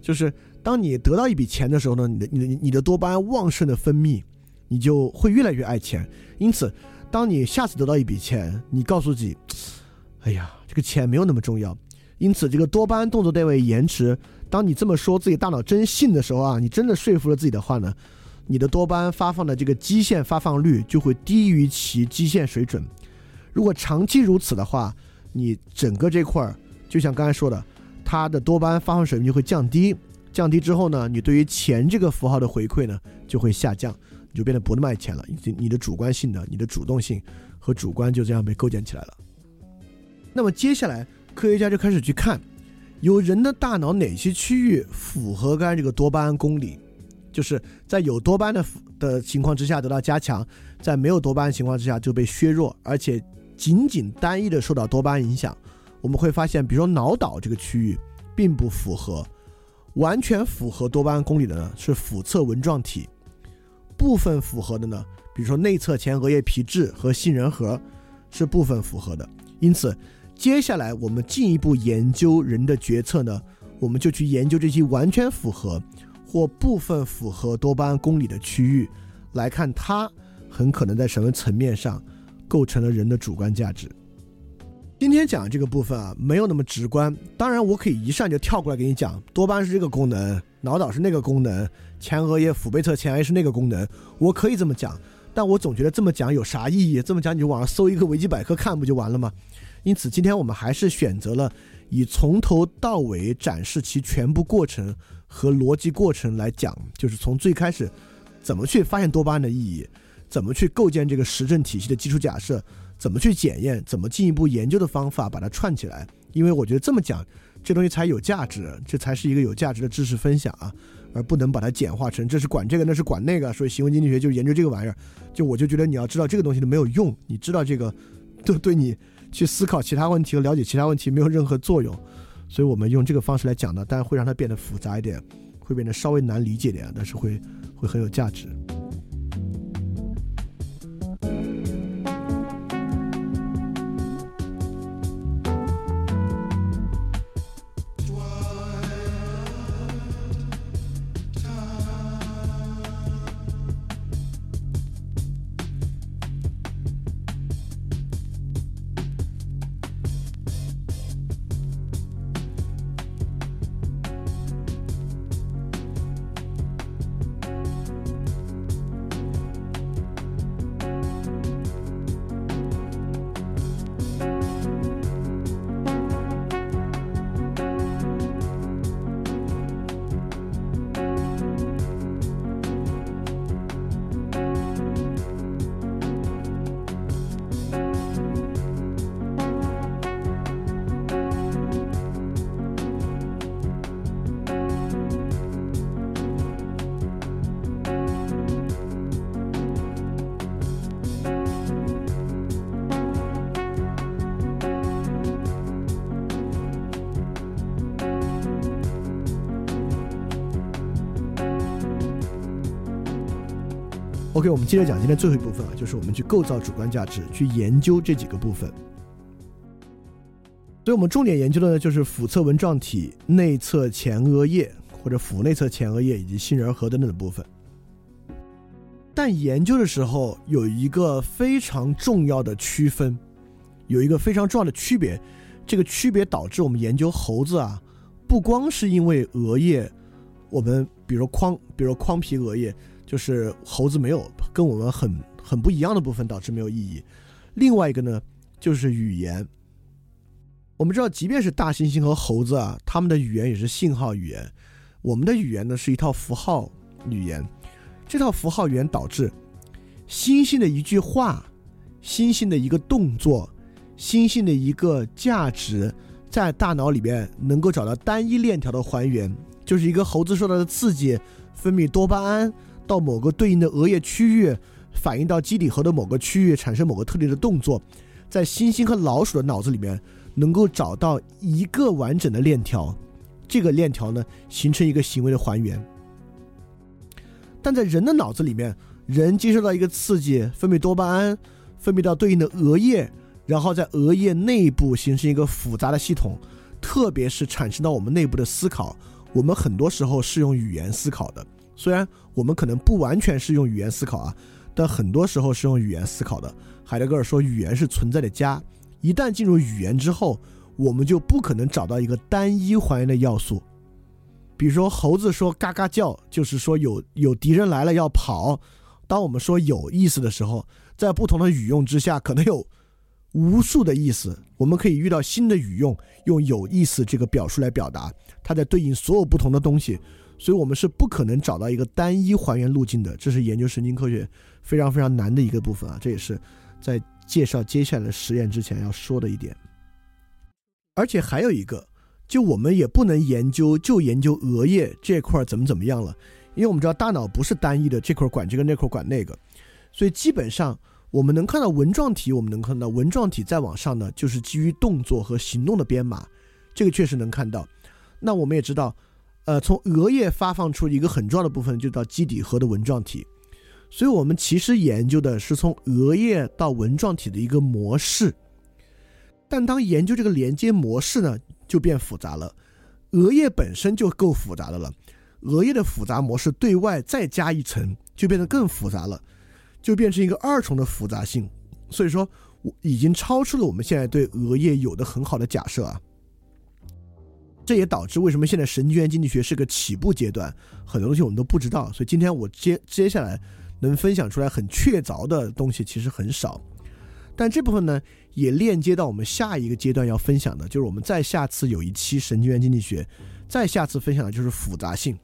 就是当你得到一笔钱的时候呢，你的你的你的多巴胺旺盛的分泌，你就会越来越爱钱。因此，当你下次得到一笔钱，你告诉自己，哎呀。这个钱没有那么重要，因此这个多巴胺动作电位延迟。当你这么说自己大脑真信的时候啊，你真的说服了自己的话呢，你的多巴胺发放的这个基线发放率就会低于其基线水准。如果长期如此的话，你整个这块儿就像刚才说的，它的多巴胺发放水平就会降低。降低之后呢，你对于钱这个符号的回馈呢就会下降，你就变得不那么爱钱了。你你的主观性的、你的主动性和主观就这样被构建起来了。那么接下来，科学家就开始去看，有人的大脑哪些区域符合刚才这个多巴胺公理，就是在有多巴胺的的情况之下得到加强，在没有多巴胺情况之下就被削弱，而且仅仅单一的受到多巴胺影响。我们会发现，比如说脑岛这个区域并不符合，完全符合多巴胺公理的呢是腹侧纹状体，部分符合的呢，比如说内侧前额叶皮质和杏仁核是部分符合的，因此。接下来，我们进一步研究人的决策呢，我们就去研究这些完全符合或部分符合多巴胺公理的区域，来看它很可能在什么层面上构成了人的主观价值。今天讲这个部分啊，没有那么直观。当然，我可以一上就跳过来给你讲，多巴胺是这个功能，脑岛是那个功能，前额叶腹背侧前叶是那个功能。我可以这么讲，但我总觉得这么讲有啥意义？这么讲你就网上搜一个维基百科看不就完了吗？因此，今天我们还是选择了以从头到尾展示其全部过程和逻辑过程来讲，就是从最开始怎么去发现多巴胺的意义，怎么去构建这个实证体系的基础假设。怎么去检验？怎么进一步研究的方法把它串起来？因为我觉得这么讲，这东西才有价值，这才是一个有价值的知识分享啊，而不能把它简化成这是管这个，那是管那个。所以行为经济学就研究这个玩意儿。就我就觉得你要知道这个东西都没有用，你知道这个，都对你去思考其他问题和了解其他问题没有任何作用。所以我们用这个方式来讲呢，当然会让它变得复杂一点，会变得稍微难理解点，但是会会很有价值。OK，我们接着讲今天最后一部分啊，就是我们去构造主观价值，去研究这几个部分。所以我们重点研究的呢，就是腹侧纹状体、内侧前额叶或者腹内侧前额叶以及杏仁核等等的部分。但研究的时候有一个非常重要的区分，有一个非常重要的区别。这个区别导致我们研究猴子啊，不光是因为额叶，我们比如框，比如框皮额叶。就是猴子没有跟我们很很不一样的部分，导致没有意义。另外一个呢，就是语言。我们知道，即便是大猩猩和猴子啊，他们的语言也是信号语言。我们的语言呢，是一套符号语言。这套符号语言导致猩猩的一句话、猩猩的一个动作、猩猩的一个价值，在大脑里面能够找到单一链条的还原，就是一个猴子受到的刺激，分泌多巴胺。到某个对应的额叶区域，反映到基底核的某个区域，产生某个特定的动作，在猩猩和老鼠的脑子里面，能够找到一个完整的链条，这个链条呢，形成一个行为的还原。但在人的脑子里面，人接受到一个刺激，分泌多巴胺，分泌到对应的额叶，然后在额叶内部形成一个复杂的系统，特别是产生到我们内部的思考，我们很多时候是用语言思考的。虽然我们可能不完全是用语言思考啊，但很多时候是用语言思考的。海德格尔说，语言是存在的家。一旦进入语言之后，我们就不可能找到一个单一还原的要素。比如说，猴子说“嘎嘎叫”，就是说有有敌人来了要跑。当我们说有意思的时候，在不同的语用之下，可能有无数的意思。我们可以遇到新的语用，用有意思这个表述来表达，它在对应所有不同的东西。所以我们是不可能找到一个单一还原路径的，这是研究神经科学非常非常难的一个部分啊！这也是在介绍接下来的实验之前要说的一点。而且还有一个，就我们也不能研究就研究额叶这块怎么怎么样了，因为我们知道大脑不是单一的，这块管这个，那块管那个，所以基本上我们能看到纹状体，我们能看到纹状体再往上呢，就是基于动作和行动的编码，这个确实能看到。那我们也知道。呃，从额叶发放出一个很重要的部分，就到基底核的纹状体，所以我们其实研究的是从额叶到纹状体的一个模式。但当研究这个连接模式呢，就变复杂了。额叶本身就够复杂的了，额叶的复杂模式对外再加一层，就变得更复杂了，就变成一个二重的复杂性。所以说，我已经超出了我们现在对额叶有的很好的假设啊。这也导致为什么现在神经元经济学是个起步阶段，很多东西我们都不知道。所以今天我接接下来能分享出来很确凿的东西其实很少。但这部分呢，也链接到我们下一个阶段要分享的，就是我们再下次有一期神经元经济学，再下次分享的就是复杂性。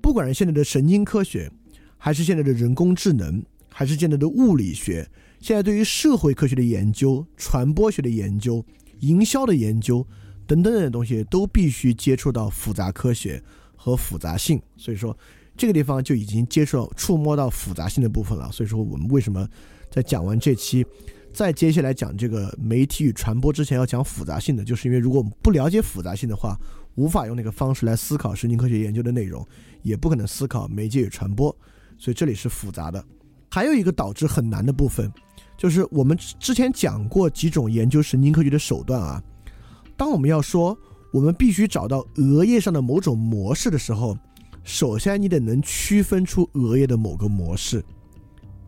不管是现在的神经科学，还是现在的人工智能，还是现在的物理学，现在对于社会科学的研究、传播学的研究、营销的研究等等等的东西，都必须接触到复杂科学和复杂性。所以说，这个地方就已经接触、触摸到复杂性的部分了。所以说，我们为什么在讲完这期，再接下来讲这个媒体与传播之前要讲复杂性的，就是因为如果我们不了解复杂性的话，无法用那个方式来思考神经科学研究的内容，也不可能思考媒介与传播。所以这里是复杂的，还有一个导致很难的部分，就是我们之前讲过几种研究神经科学的手段啊。当我们要说我们必须找到额叶上的某种模式的时候，首先你得能区分出额叶的某个模式，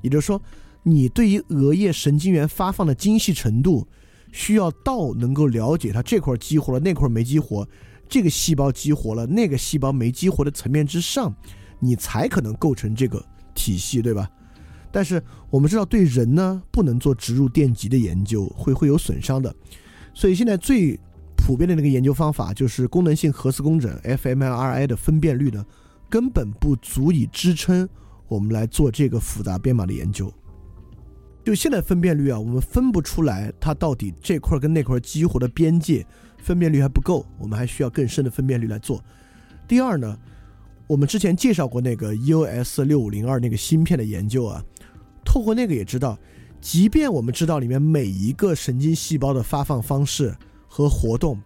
也就是说，你对于额叶神经元发放的精细程度，需要到能够了解它这块激活了，那块没激活，这个细胞激活了，那个细胞没激活的层面之上。你才可能构成这个体系，对吧？但是我们知道，对人呢不能做植入电极的研究，会会有损伤的。所以现在最普遍的那个研究方法就是功能性核磁共振 （fMRI） 的分辨率呢，根本不足以支撑我们来做这个复杂编码的研究。就现在分辨率啊，我们分不出来它到底这块跟那块激活的边界分辨率还不够，我们还需要更深的分辨率来做。第二呢？我们之前介绍过那个 EOS 六五零二那个芯片的研究啊，透过那个也知道，即便我们知道里面每一个神经细胞的发放方式和活动，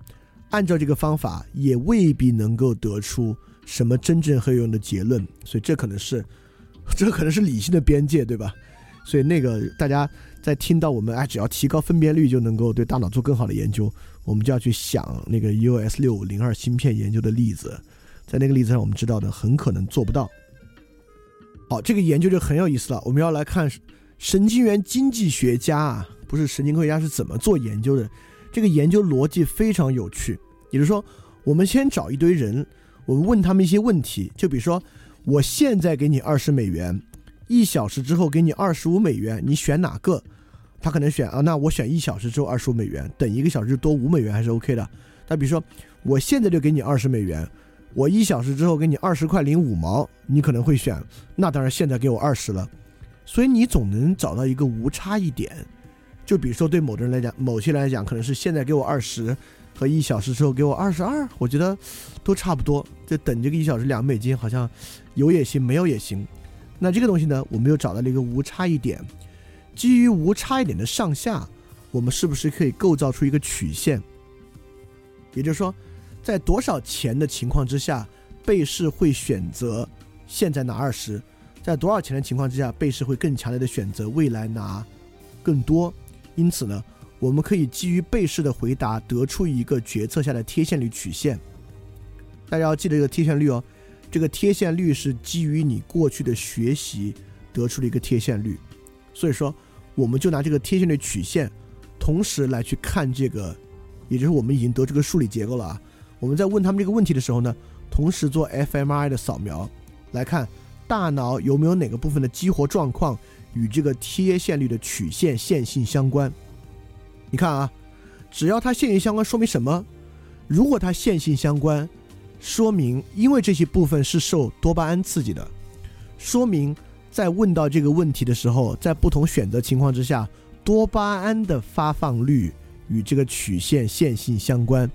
按照这个方法也未必能够得出什么真正很有用的结论。所以这可能是，这可能是理性的边界，对吧？所以那个大家在听到我们哎，只要提高分辨率就能够对大脑做更好的研究，我们就要去想那个 U S 六五零二芯片研究的例子。在那个例子上，我们知道的很可能做不到。好，这个研究就很有意思了。我们要来看神经元经济学家啊，不是神经科学家是怎么做研究的。这个研究逻辑非常有趣。也就是说，我们先找一堆人，我们问他们一些问题，就比如说，我现在给你二十美元，一小时之后给你二十五美元，你选哪个？他可能选啊，那我选一小时之后二十五美元，等一个小时多五美元还是 OK 的。那比如说，我现在就给你二十美元。我一小时之后给你二十块零五毛，你可能会选，那当然现在给我二十了，所以你总能找到一个无差异点，就比如说对某的人来讲，某些人来讲可能是现在给我二十，和一小时之后给我二十二，我觉得都差不多，就等这个一小时两美金，好像有也行，没有也行。那这个东西呢，我们又找到了一个无差异点，基于无差异点的上下，我们是不是可以构造出一个曲线？也就是说。在多少钱的情况之下，被试会选择现在拿二十；在多少钱的情况之下，被试会更强烈的选择未来拿更多。因此呢，我们可以基于被试的回答得出一个决策下的贴现率曲线。大家要记得这个贴现率哦，这个贴现率是基于你过去的学习得出的一个贴现率。所以说，我们就拿这个贴现率曲线，同时来去看这个，也就是我们已经得这个数理结构了啊。我们在问他们这个问题的时候呢，同时做 fMRI 的扫描，来看大脑有没有哪个部分的激活状况与这个贴现率的曲线线性相关。你看啊，只要它线性相关，说明什么？如果它线性相关，说明因为这些部分是受多巴胺刺激的，说明在问到这个问题的时候，在不同选择情况之下，多巴胺的发放率与这个曲线线性相关。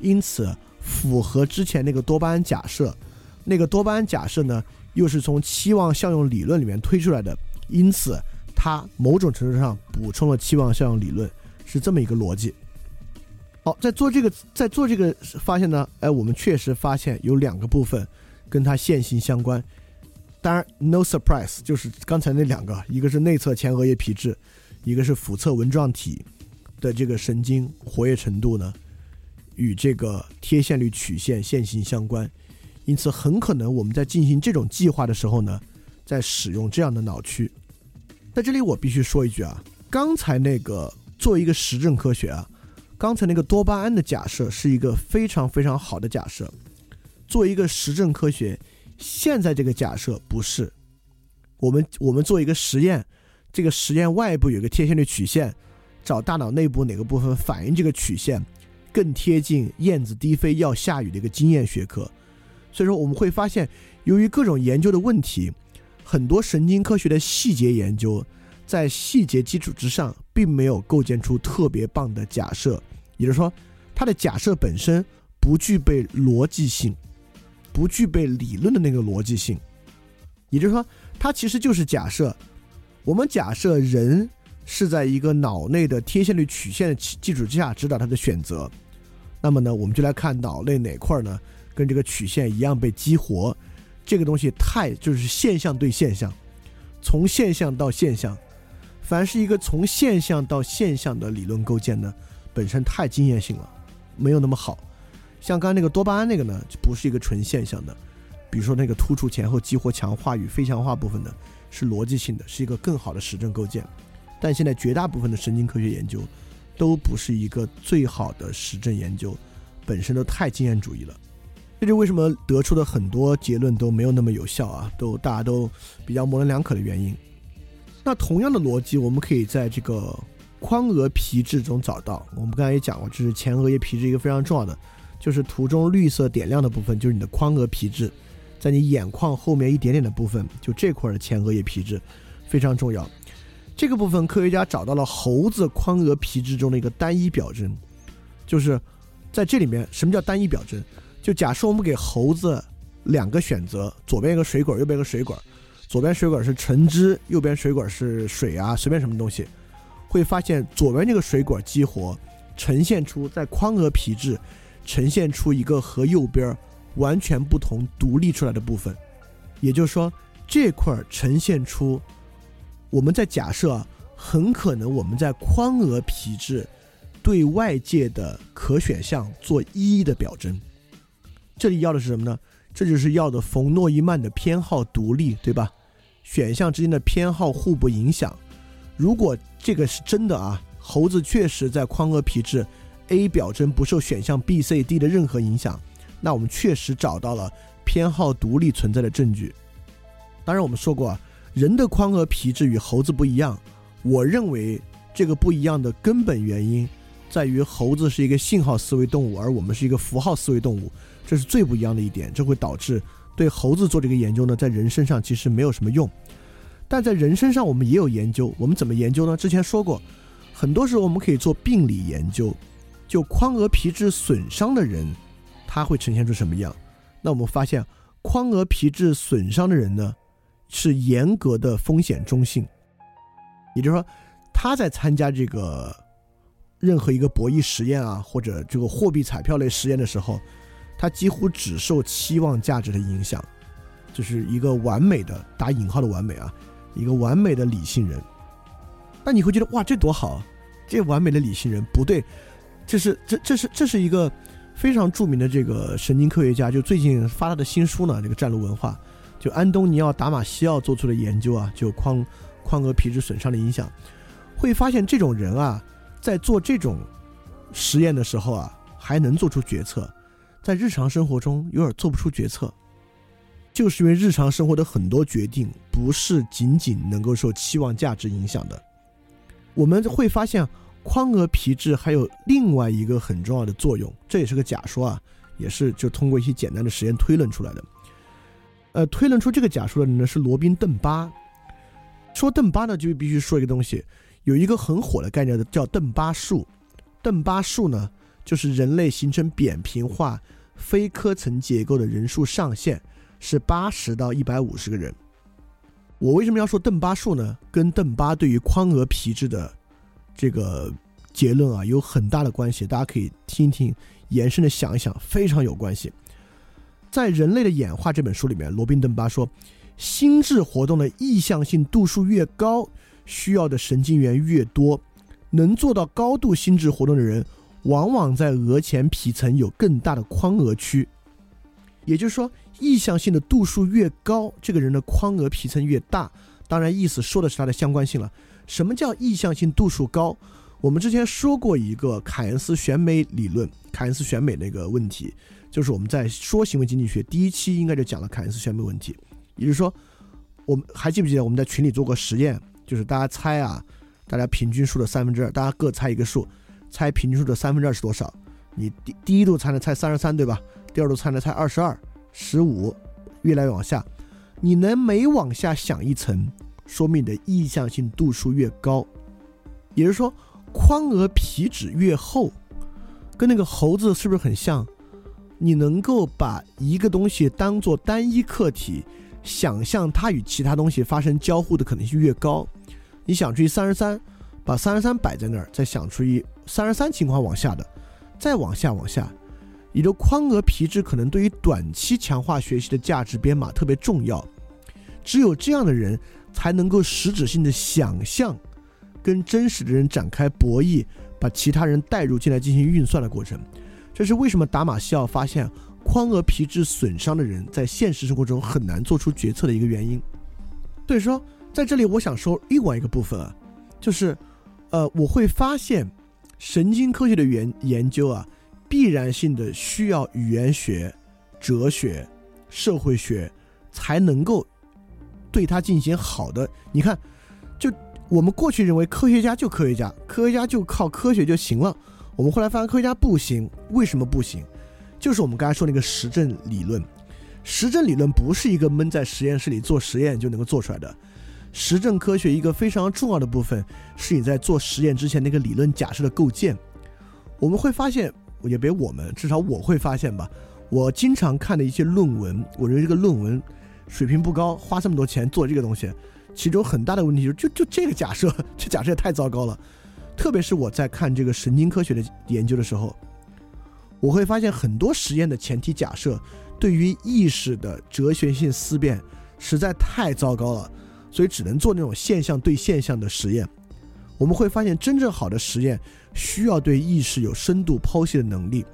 因此，符合之前那个多巴胺假设，那个多巴胺假设呢，又是从期望效用理论里面推出来的，因此它某种程度上补充了期望效应理论，是这么一个逻辑。好，在做这个，在做这个发现呢，哎，我们确实发现有两个部分跟它线性相关。当然，no surprise，就是刚才那两个，一个是内侧前额叶皮质，一个是腹侧纹状体的这个神经活跃程度呢。与这个贴现率曲线线性相关，因此很可能我们在进行这种计划的时候呢，在使用这样的脑区。在这里我必须说一句啊，刚才那个做一个实证科学啊，刚才那个多巴胺的假设是一个非常非常好的假设。做一个实证科学，现在这个假设不是。我们我们做一个实验，这个实验外部有个贴现率曲线，找大脑内部哪个部分反映这个曲线，更贴近燕子低飞要下雨的一个经验学科。所以说我们会发现，由于各种研究的问题，很多神经科学的细节研究，在细节基础之上，并没有构建出特别棒的假设。也就是说，它的假设本身不具备逻辑性。不具备理论的那个逻辑性，也就是说，它其实就是假设，我们假设人是在一个脑内的贴现率曲线的基础之下指导他的选择，那么呢，我们就来看脑内哪块呢跟这个曲线一样被激活，这个东西太就是现象对现象，从现象到现象，凡是一个从现象到现象的理论构建呢，本身太经验性了，没有那么好。像刚刚那个多巴胺那个呢，就不是一个纯现象的，比如说那个突触前后激活强化与非强化部分的，是逻辑性的，是一个更好的实证构建。但现在绝大部分的神经科学研究，都不是一个最好的实证研究，本身都太经验主义了。这就为什么得出的很多结论都没有那么有效啊，都大家都比较模棱两可的原因。那同样的逻辑，我们可以在这个眶额皮质中找到。我们刚才也讲过，这是前额叶皮质一个非常重要的。就是图中绿色点亮的部分，就是你的眶额皮质，在你眼眶后面一点点的部分，就这块的前额叶皮质非常重要。这个部分科学家找到了猴子眶额皮质中的一个单一表征，就是在这里面，什么叫单一表征？就假设我们给猴子两个选择，左边一个水管，右边一个水管，左边水管是橙汁，右边水管是水啊，随便什么东西，会发现左边这个水管激活，呈现出在眶额皮质。呈现出一个和右边完全不同、独立出来的部分，也就是说，这块呈现出我们在假设很可能我们在眶额皮质对外界的可选项做一一的表征。这里要的是什么呢？这就是要的冯诺依曼的偏好独立，对吧？选项之间的偏好互不影响。如果这个是真的啊，猴子确实在眶额皮质。A 表征不受选项 B、C、D 的任何影响，那我们确实找到了偏好独立存在的证据。当然，我们说过啊，人的眶额皮质与猴子不一样。我认为这个不一样的根本原因在于猴子是一个信号思维动物，而我们是一个符号思维动物，这是最不一样的一点。这会导致对猴子做这个研究呢，在人身上其实没有什么用。但在人身上，我们也有研究。我们怎么研究呢？之前说过，很多时候我们可以做病理研究。就眶额皮质损伤的人，他会呈现出什么样？那我们发现，眶额皮质损伤的人呢，是严格的风险中性。也就是说，他在参加这个任何一个博弈实验啊，或者这个货币彩票类实验的时候，他几乎只受期望价值的影响，就是一个完美的打引号的完美啊，一个完美的理性人。那你会觉得哇，这多好，这完美的理性人不对。这是这这是这是一个非常著名的这个神经科学家，就最近发他的新书呢，这个战路文化，就安东尼奥达马西奥做出的研究啊，就眶眶额皮质损伤的影响，会发现这种人啊，在做这种实验的时候啊，还能做出决策，在日常生活中有点做不出决策，就是因为日常生活的很多决定不是仅仅能够受期望价值影响的，我们会发现。眶额皮质还有另外一个很重要的作用，这也是个假说啊，也是就通过一些简单的实验推论出来的。呃，推论出这个假说的人呢是罗宾·邓巴。说邓巴呢，就必须说一个东西，有一个很火的概念叫邓巴数。邓巴数呢，就是人类形成扁平化非科层结构的人数上限是八十到一百五十个人。我为什么要说邓巴数呢？跟邓巴对于眶额皮质的这个结论啊，有很大的关系，大家可以听一听，延伸的想一想，非常有关系。在《人类的演化》这本书里面，罗宾·邓巴说，心智活动的意向性度数越高，需要的神经元越多，能做到高度心智活动的人，往往在额前皮层有更大的眶额区。也就是说，意向性的度数越高，这个人的眶额皮层越大。当然，意思说的是它的相关性了。什么叫意向性度数高？我们之前说过一个凯恩斯选美理论，凯恩斯选美那个问题，就是我们在说行为经济学第一期应该就讲了凯恩斯选美问题，也就是说，我们还记不记得我们在群里做过实验，就是大家猜啊，大家平均数的三分之二，大家各猜一个数，猜平均数的三分之二是多少？你第第一度猜呢猜三十三对吧？第二度猜呢猜二十二、十五，越来越往下，你能每往下想一层，说明你的意向性度数越高，也就是说。宽额皮脂越厚，跟那个猴子是不是很像？你能够把一个东西当做单一客体，想象它与其他东西发生交互的可能性越高。你想出一三十三，把三十三摆在那儿，再想出一三十三情况往下的，再往下往下，你的眶额皮质可能对于短期强化学习的价值编码特别重要。只有这样的人才能够实质性的想象。跟真实的人展开博弈，把其他人带入进来进行运算的过程，这是为什么达马西奥发现眶额皮质损伤的人在现实生活中很难做出决策的一个原因。所以说，在这里我想说另外一个部分啊，就是，呃，我会发现神经科学的研研究啊，必然性的需要语言学、哲学、社会学才能够对它进行好的。你看。就我们过去认为科学家就科学家，科学家就靠科学就行了。我们后来发现科学家不行，为什么不行？就是我们刚才说那个实证理论。实证理论不是一个闷在实验室里做实验就能够做出来的。实证科学一个非常重要的部分是你在做实验之前那个理论假设的构建。我们会发现，也别我们，至少我会发现吧。我经常看的一些论文，我认为这个论文水平不高，花这么多钱做这个东西。其中很大的问题就是，就就这个假设，这假设也太糟糕了。特别是我在看这个神经科学的研究的时候，我会发现很多实验的前提假设对于意识的哲学性思辨实在太糟糕了，所以只能做那种现象对现象的实验。我们会发现，真正好的实验需要对意识有深度剖析的能力，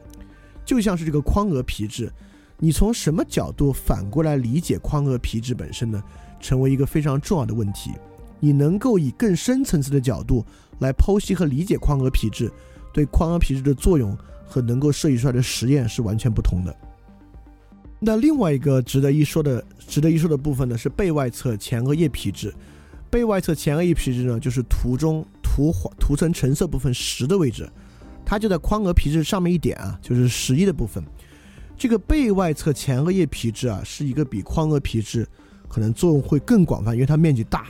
就像是这个眶额皮质，你从什么角度反过来理解眶额皮质本身呢？成为一个非常重要的问题，你能够以更深层次的角度来剖析和理解眶额皮质，对眶额皮质的作用和能够设计出来的实验是完全不同的。那另外一个值得一说的、值得一说的部分呢，是背外侧前额叶皮质。背外侧前额叶皮质呢，就是图中涂涂成橙色部分十的位置，它就在眶额皮质上面一点啊，就是十一的部分。这个背外侧前额叶皮质啊，是一个比眶额皮质。可能作用会更广泛，因为它面积大，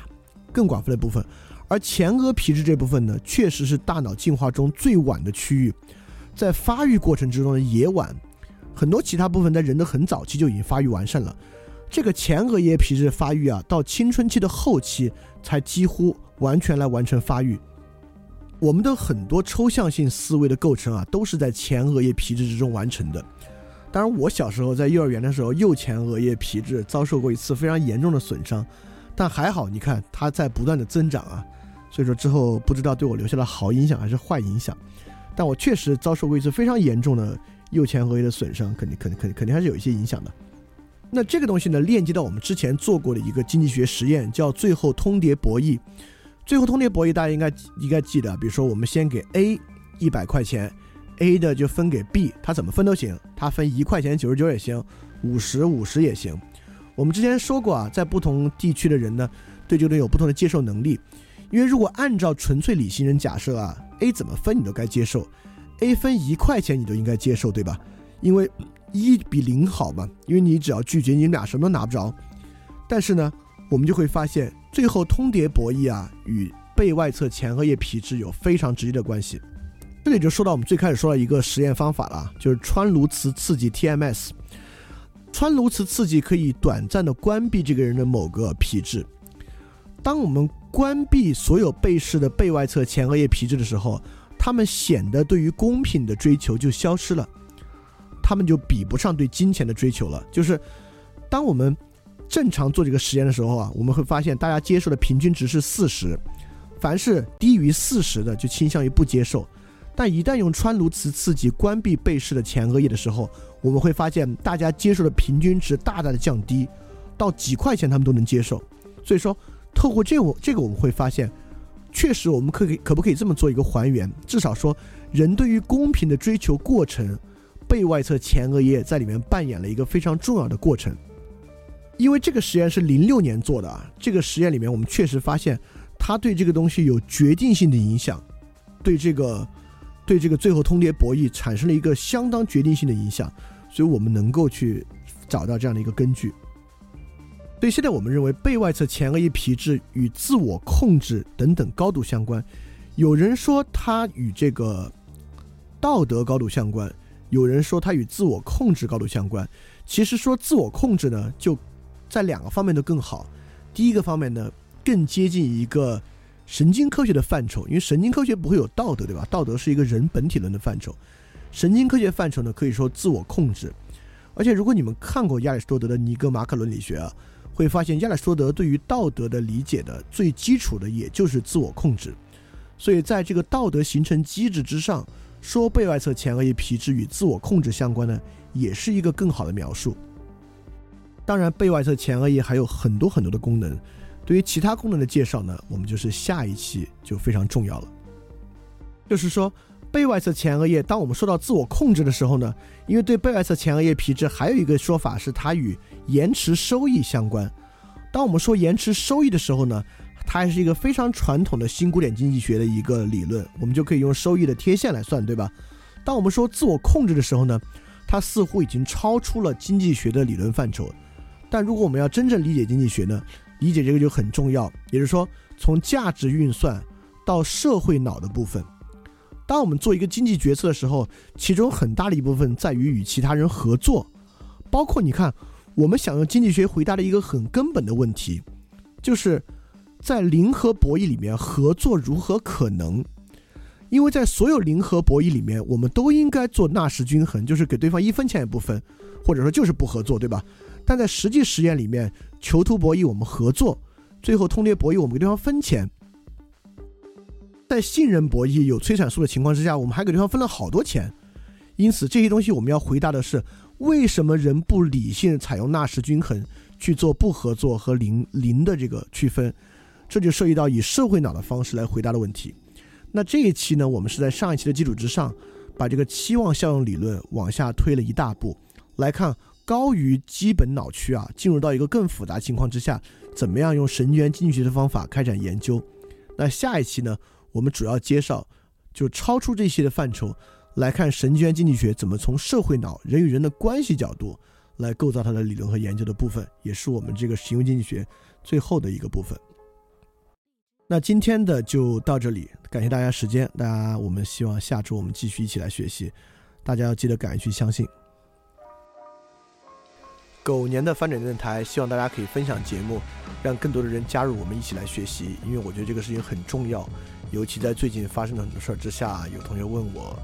更广泛的部分。而前额皮质这部分呢，确实是大脑进化中最晚的区域，在发育过程之中的也晚。很多其他部分在人的很早期就已经发育完善了，这个前额叶皮质发育啊，到青春期的后期才几乎完全来完成发育。我们的很多抽象性思维的构成啊，都是在前额叶皮质之中完成的。当然，我小时候在幼儿园的时候，右前额叶皮质遭受过一次非常严重的损伤，但还好，你看它在不断的增长啊，所以说之后不知道对我留下了好影响还是坏影响，但我确实遭受过一次非常严重的右前额叶的损伤，肯定肯定肯定肯定还是有一些影响的。那这个东西呢，链接到我们之前做过的一个经济学实验，叫最后通牒博弈。最后通牒博弈大家应该应该记得，比如说我们先给 A 一百块钱。A 的就分给 B，他怎么分都行，他分一块钱九十九也行，五十五十也行。我们之前说过啊，在不同地区的人呢，对这个有不同的接受能力。因为如果按照纯粹理性人假设啊，A 怎么分你都该接受，A 分一块钱你都应该接受，对吧？因为一比零好嘛，因为你只要拒绝，你俩什么都拿不着。但是呢，我们就会发现，最后通牒博弈啊，与背外侧前额叶皮质有非常直接的关系。这里就说到我们最开始说的一个实验方法了，就是川颅磁刺激 TMS。川颅磁刺激可以短暂的关闭这个人的某个皮质。当我们关闭所有被试的背外侧前额叶皮质的时候，他们显得对于公平的追求就消失了，他们就比不上对金钱的追求了。就是当我们正常做这个实验的时候啊，我们会发现大家接受的平均值是四十，凡是低于四十的就倾向于不接受。但一旦用川颅磁刺激关闭被试的前额叶的时候，我们会发现大家接受的平均值大大的降低，到几块钱他们都能接受。所以说，透过这我这个我们会发现，确实我们可以可不可以这么做一个还原？至少说，人对于公平的追求过程，背外侧前额叶在里面扮演了一个非常重要的过程。因为这个实验是零六年做的啊，这个实验里面我们确实发现，它对这个东西有决定性的影响，对这个对这个最后通牒博弈产生了一个相当决定性的影响，所以我们能够去找到这样的一个根据。所以现在我们认为背外侧前额叶皮质与自我控制等等高度相关。有人说它与这个道德高度相关，有人说它与自我控制高度相关。其实说自我控制呢，就在两个方面都更好。第一个方面呢，更接近一个神经科学的范畴，因为神经科学不会有道德，对吧？道德是一个人本体论的范畴。神经科学范畴呢，可以说自我控制。而且如果你们看过亚里士多德的尼格马可伦理学啊，会发现亚里士多德对于道德的理解的最基础的也就是自我控制。所以在这个道德形成机制之上，说背外侧前额叶皮质与自我控制相关呢，也是一个更好的描述。当然，背外侧前额叶还有很多很多的功能。对于其他功能的介绍呢，我们就是下一期就非常重要了。就是说，背外侧前额叶，当我们说到自我控制的时候呢，因为对背外侧前额叶皮质还有一个说法是它与延迟收益相关。当我们说延迟收益的时候呢，它还是一个非常传统的新古典经济学的一个理论，我们就可以用收益的贴现来算，对吧？当我们说自我控制的时候呢，它似乎已经超出了经济学的理论范畴。但如果我们要真正理解经济学呢，理解这个就很重要。也就是说，从价值运算到社会脑的部分，当我们做一个经济决策的时候，其中很大的一部分在于与其他人合作。包括你看，我们想用经济学回答的一个很根本的问题，就是在零和博弈里面，合作如何可能？因为在所有零和博弈里面，我们都应该做纳什均衡，就是给对方一分钱也不分，或者说就是不合作，对吧？但在实际实验里面，囚徒博弈我们合作，最后通牒博弈我们给对方分钱。在信任博弈有催产素的情况之下，我们还给对方分了好多钱。因此这些东西我们要回答的是，为什么人不理性采用纳什均衡去做不合作和零零的这个区分？这就涉及到以社会脑的方式来回答的问题。那这一期呢，我们是在上一期的基础之上，把这个期望效用理论往下推了一大步，来看。高于基本脑区啊，进入到一个更复杂情况之下，怎么样用神经元经济学的方法开展研究？那下一期呢，我们主要介绍就超出这些的范畴来看神经元经济学怎么从社会脑人与人的关系角度来构造它的理论和研究的部分，也是我们这个行为经济学最后的一个部分。那今天的就到这里，感谢大家时间，大家我们希望下周我们继续一起来学习，大家要记得敢于去相信。狗年的翻转电台，希望大家可以分享节目，让更多的人加入我们一起来学习。因为我觉得这个事情很重要，尤其在最近发生的很多事儿之下，有同学问我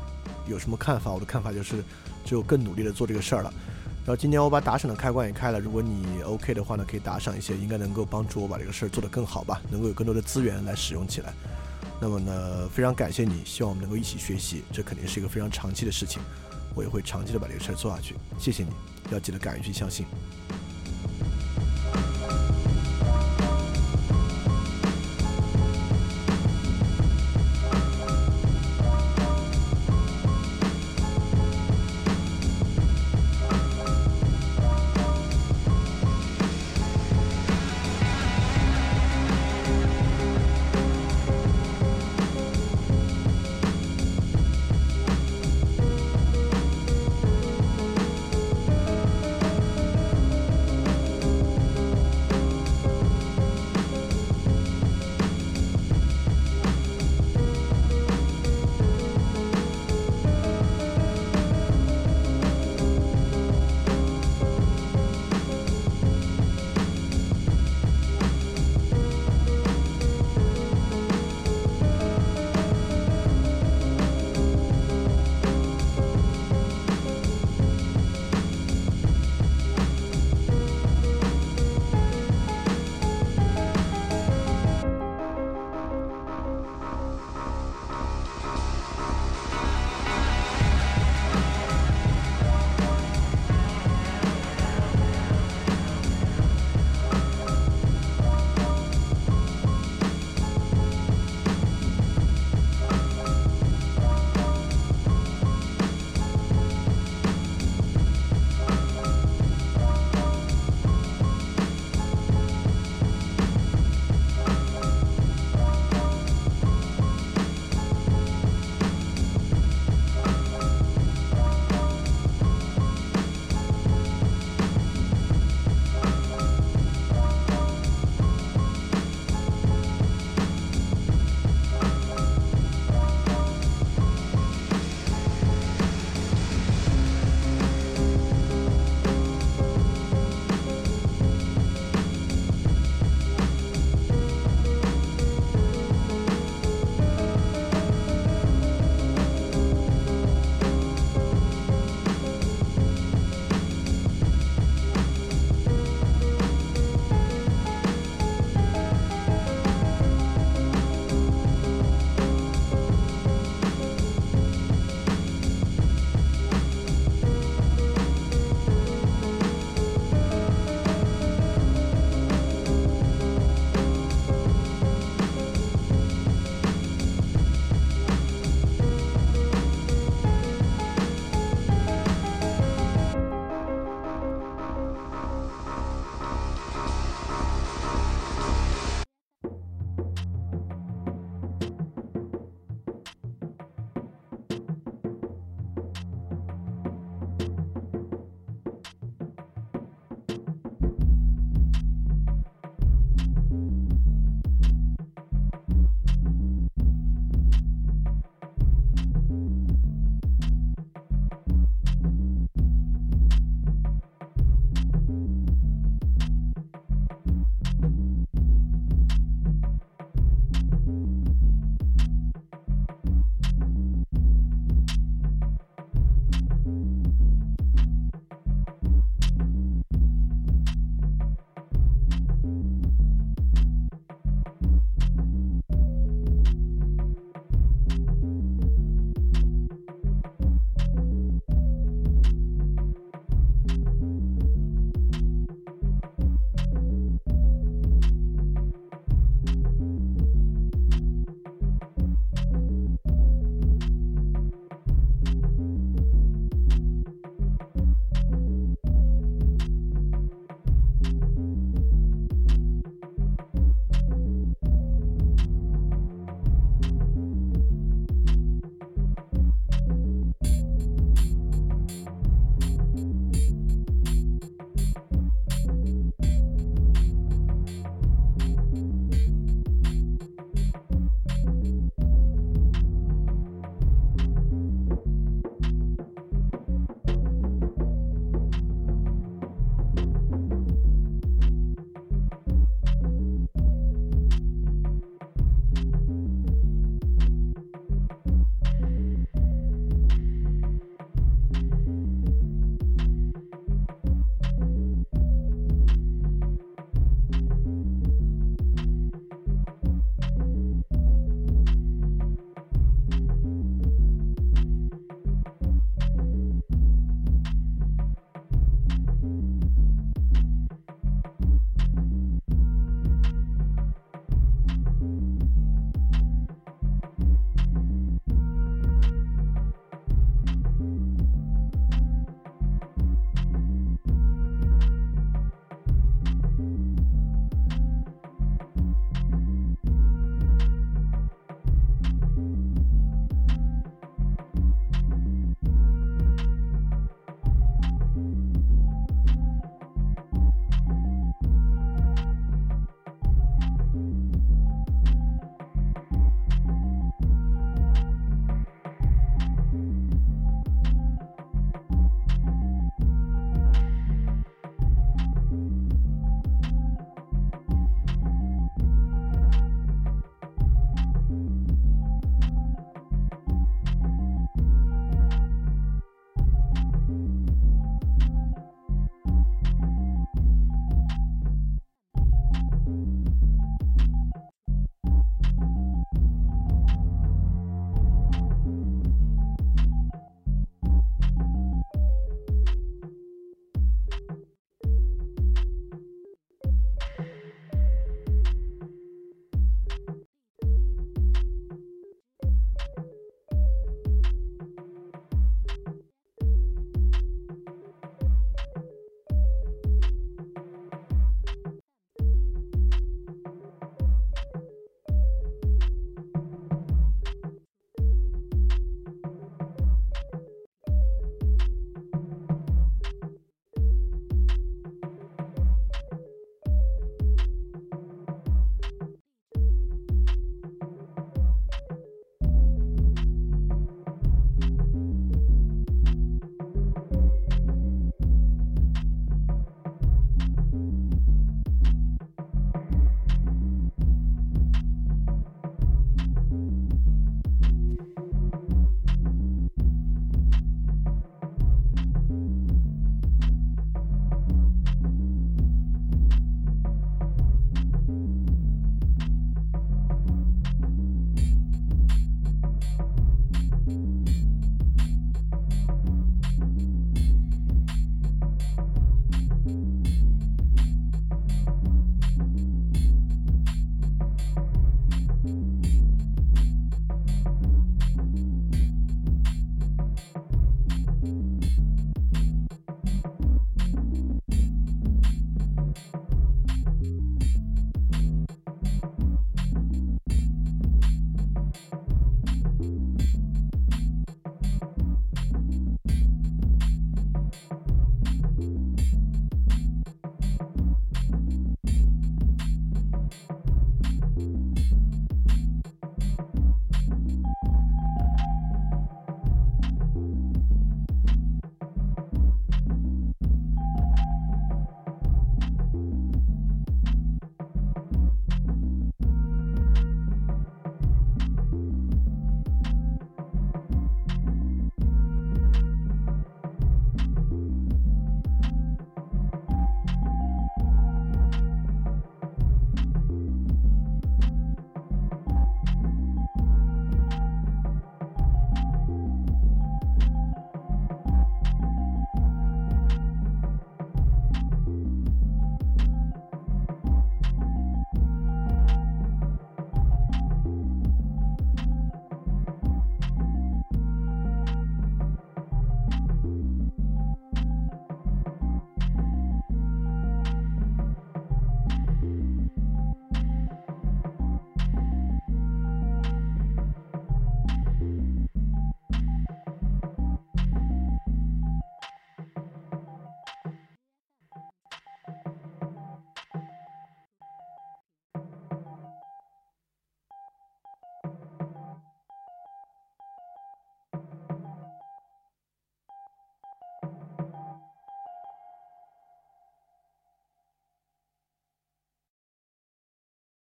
有什么看法，我的看法就是只有更努力的做这个事儿了。然后今天我把打赏的开关也开了，如果你 OK 的话呢，可以打赏一些，应该能够帮助我把这个事儿做得更好吧，能够有更多的资源来使用起来。那么呢，非常感谢你，希望我们能够一起学习，这肯定是一个非常长期的事情。我也会长期的把这个事儿做下去，谢谢你，要记得敢于去相信。